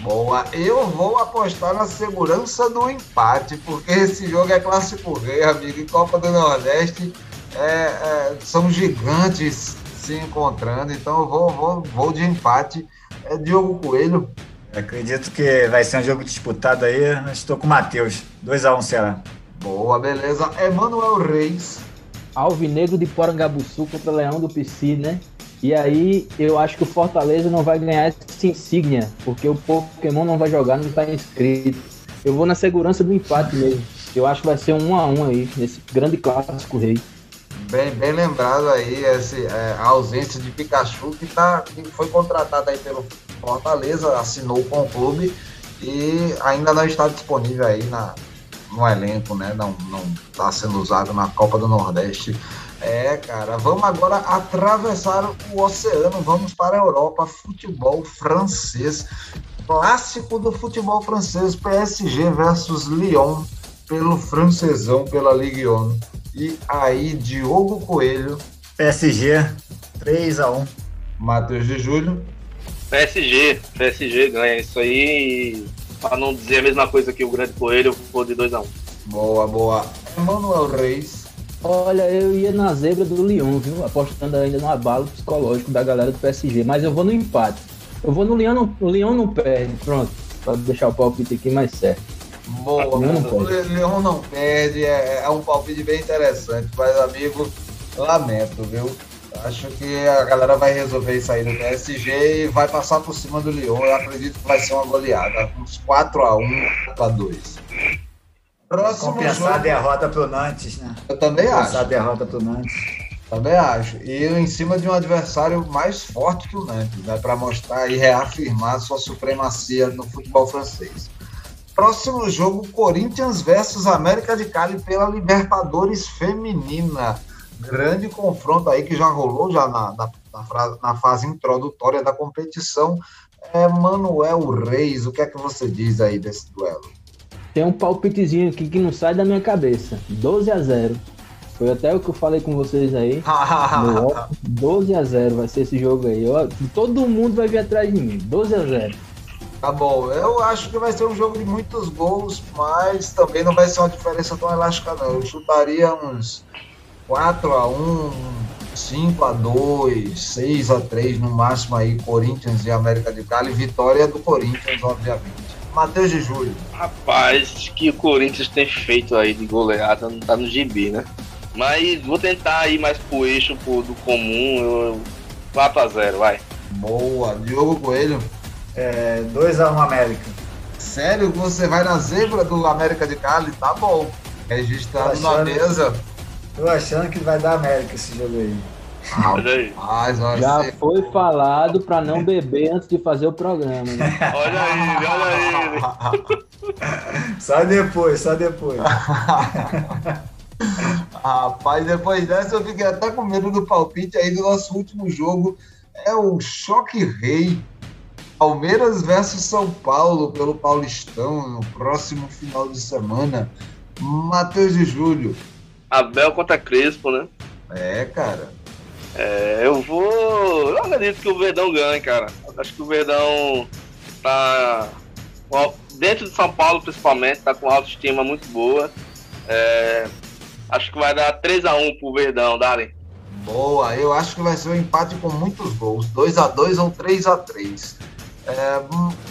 Boa, eu vou apostar na segurança do empate, porque esse jogo é clássico rei, amigo. Em Copa do Nordeste é, é, são gigantes se encontrando, então eu vou, vou, vou de empate. É Diogo Coelho. Acredito que vai ser um jogo disputado aí. Estou com o Matheus. 2x1 um, Ceará. Boa, beleza. Emanuel Reis. Alvinegro de Porangabuçu contra Leão do Pici, né? E aí eu acho que o Fortaleza não vai ganhar essa insígnia, porque o Pokémon não vai jogar, não está inscrito. Eu vou na segurança do empate mesmo. Eu acho que vai ser um a um aí, nesse grande clássico rei. Bem, bem lembrado aí esse, é, a ausência de Pikachu que, tá, que foi contratado aí pelo Fortaleza, assinou com o clube e ainda não está disponível aí na, no elenco, né? Não está sendo usado na Copa do Nordeste. É, cara, vamos agora atravessar o oceano, vamos para a Europa, futebol francês. Clássico do futebol francês, PSG versus Lyon, pelo francesão, pela Ligue 1. E aí, Diogo Coelho. PSG, 3 a 1 Matheus de Júlio. PSG, PSG ganha isso aí. Para não dizer a mesma coisa que o Grande Coelho, eu vou de 2 a 1 Boa, boa. Emanuel Reis. Olha, eu ia na zebra do Lyon, viu? Apostando ainda no abalo psicológico da galera do PSG, mas eu vou no empate. Eu vou no Lyon, não, o Lyon não perde, pronto. Para deixar o palpite aqui mais certo. Boa, o Leão não perde, é, é, um palpite bem interessante, mas amigo, lamento, viu? Acho que a galera vai resolver isso aí no PSG e vai passar por cima do Lyon. Eu acredito que vai ser uma goleada. Uns 4x1, 4x2. Próximo Compensar jogo... a derrota pro Nantes, né? Eu também Compensar acho. Compensar a derrota pro Nantes. Também acho. E em cima de um adversário mais forte que o Nantes, né? Para mostrar e reafirmar sua supremacia no futebol francês. Próximo jogo, Corinthians versus América de Cali pela Libertadores Feminina. Grande confronto aí que já rolou já na, na, na, na fase introdutória da competição. É Manuel Reis, o que é que você diz aí desse duelo? Tem um palpitezinho aqui que não sai da minha cabeça. 12 a 0. Foi até o que eu falei com vocês aí. <laughs> 12 a 0 vai ser esse jogo aí. Eu, todo mundo vai vir atrás de mim. 12 a 0. Tá bom, eu acho que vai ser um jogo de muitos gols, mas também não vai ser uma diferença tão elástica não. Eu chutaria uns 4 a 1 5 a 2 6 a 3 no máximo aí, Corinthians e América de Cali. Vitória do Corinthians, obviamente. Matheus de Júlio. Rapaz, que o Corinthians tem feito aí de goleada não tá no gibi, né? Mas vou tentar ir mais pro eixo pro, do comum. Eu, 4x0, vai. Boa. Diogo Coelho. É, 2x1 América. Sério você vai na zebra do América de Cali? Tá bom. Registrado achando, na mesa. Tô achando que vai dar América esse jogo aí. Rapaz, Já ser... foi falado para não beber antes de fazer o programa. Né? <laughs> olha aí, olha aí. <laughs> Só depois, só depois. <laughs> Rapaz, depois dessa eu fiquei até com medo do palpite aí do nosso último jogo. É o Choque Rei. Palmeiras versus São Paulo pelo Paulistão no próximo final de semana. Matheus de Júlio. Abel contra Crespo, né? É, cara. É, eu vou. Eu acredito que o Verdão ganhe, cara. Acho que o Verdão tá. Dentro de São Paulo, principalmente, tá com autoestima muito boa. É, acho que vai dar 3x1 pro Verdão, Darem. Boa, eu acho que vai ser um empate com muitos gols. 2x2 ou 3x3. É,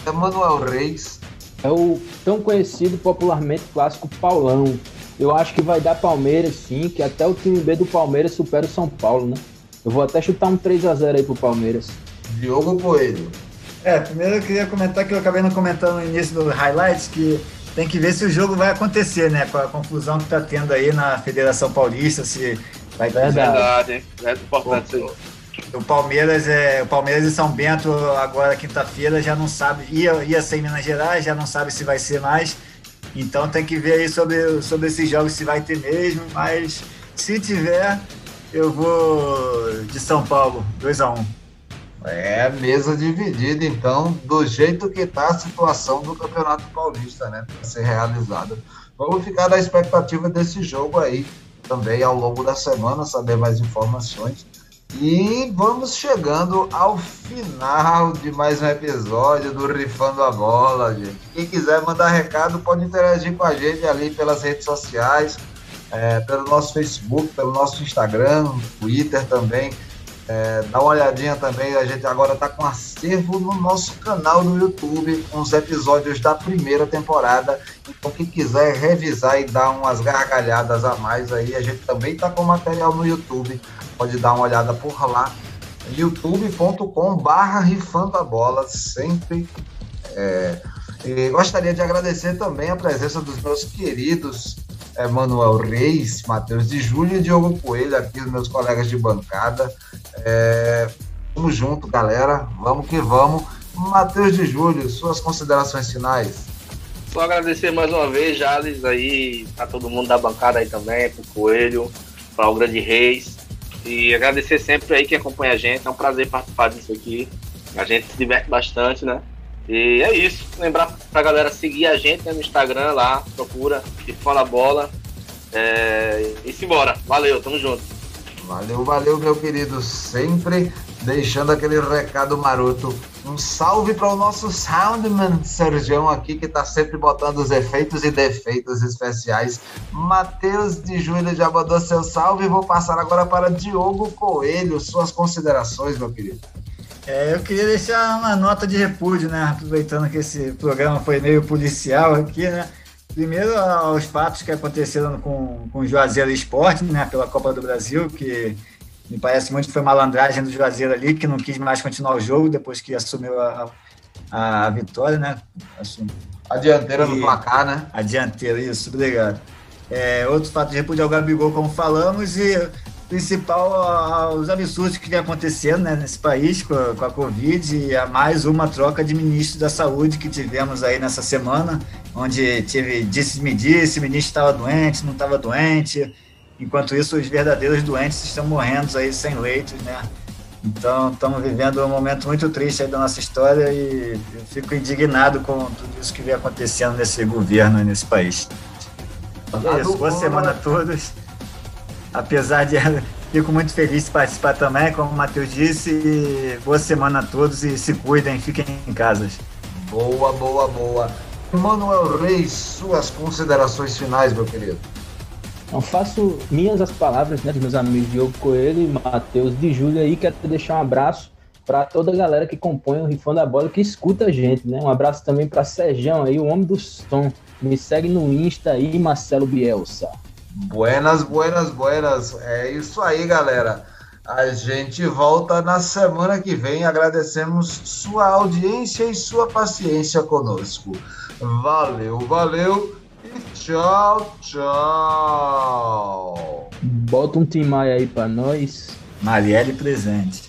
é Manuel Reis. É o tão conhecido popularmente clássico Paulão. Eu acho que vai dar Palmeiras sim, que até o time B do Palmeiras supera o São Paulo, né? Eu vou até chutar um 3 a 0 aí pro Palmeiras. Diogo Coelho. É, primeiro eu queria comentar que eu acabei não comentando no início do highlights que tem que ver se o jogo vai acontecer, né? Com a confusão que tá tendo aí na Federação Paulista, se vai ter. Verdade, hein? É importante isso o Palmeiras é o Palmeiras e São Bento agora quinta-feira já não sabe ia ia ser em Minas Gerais já não sabe se vai ser mais então tem que ver aí sobre sobre esses jogos se vai ter mesmo mas se tiver eu vou de São Paulo, 2x1. Um. É, mesa dividida, então, do jeito que está a situação do Campeonato Paulista, né? Para ser realizada. Vamos ficar na expectativa desse jogo aí também ao longo da semana, saber mais informações. E vamos chegando ao final de mais um episódio do Rifando a Bola, gente. Quem quiser mandar recado pode interagir com a gente ali pelas redes sociais é, pelo nosso Facebook, pelo nosso Instagram, Twitter também. É, dá uma olhadinha também, a gente agora está com acervo no nosso canal do YouTube, com os episódios da primeira temporada. Então, quem quiser revisar e dar umas gargalhadas a mais aí, a gente também está com material no YouTube. Pode dar uma olhada por lá. youtube.com barra rifando a bola, sempre. É, e gostaria de agradecer também a presença dos meus queridos Manuel Reis, Matheus de Júlio e Diogo Coelho, aqui os meus colegas de bancada. É, tamo junto, galera. Vamos que vamos. Matheus de Júlio, suas considerações finais. Só agradecer mais uma vez, Jales, aí, a todo mundo da bancada aí também, pro Coelho, para o Grande Reis. E agradecer sempre aí quem acompanha a gente. É um prazer participar disso aqui. A gente se diverte bastante, né? E é isso. Lembrar pra galera seguir a gente né, no Instagram lá, procura e fala bola. É... E simbora. Valeu, tamo junto. Valeu, valeu, meu querido. Sempre deixando aquele recado maroto. Um salve para o nosso Soundman Sergião aqui, que está sempre botando os efeitos e defeitos especiais. Matheus de Júlio já mandou seu salve. Vou passar agora para Diogo Coelho. Suas considerações, meu querido. É, eu queria deixar uma nota de repúdio, né? Aproveitando que esse programa foi meio policial aqui, né? Primeiro aos fatos que aconteceram com, com o Juazeiro Esporte, né? Pela Copa do Brasil, que Me parece muito que foi malandragem do Juazeiro ali, que não quis mais continuar o jogo depois que assumiu a, a, a vitória, né? Assum... A dianteira no placar, né? A dianteira, isso, obrigado. É, outro fato de repudiar o Gabigol, como falamos, e principal os absurdos que vem acontecendo né, nesse país com a, com a Covid e a mais uma troca de ministro da saúde que tivemos aí nessa semana, onde tive disse-me disse, o ministro estava doente, não estava doente, enquanto isso os verdadeiros doentes estão morrendo aí sem leitos, né? Então estamos vivendo um momento muito triste aí da nossa história e eu fico indignado com tudo isso que vem acontecendo nesse governo nesse país. É isso, boa semana a todos apesar de <laughs> fico muito feliz de participar também, como o Matheus disse. boa semana a todos e se cuidem, fiquem em casa. Boa, boa, boa. Manuel Reis, suas considerações finais, meu querido. Eu faço minhas as palavras né, dos meus amigos Diogo Coelho e Matheus de Júlia aí. Quero deixar um abraço para toda a galera que compõe o Rifão da Bola, que escuta a gente, né? Um abraço também para Serjão aí, o homem do som. Me segue no Insta aí, Marcelo Bielsa. Buenas, buenas, buenas. É isso aí, galera. A gente volta na semana que vem. Agradecemos sua audiência e sua paciência conosco. Valeu, valeu e tchau, tchau. Bota um Tim Maia aí pra nós. Marielle presente.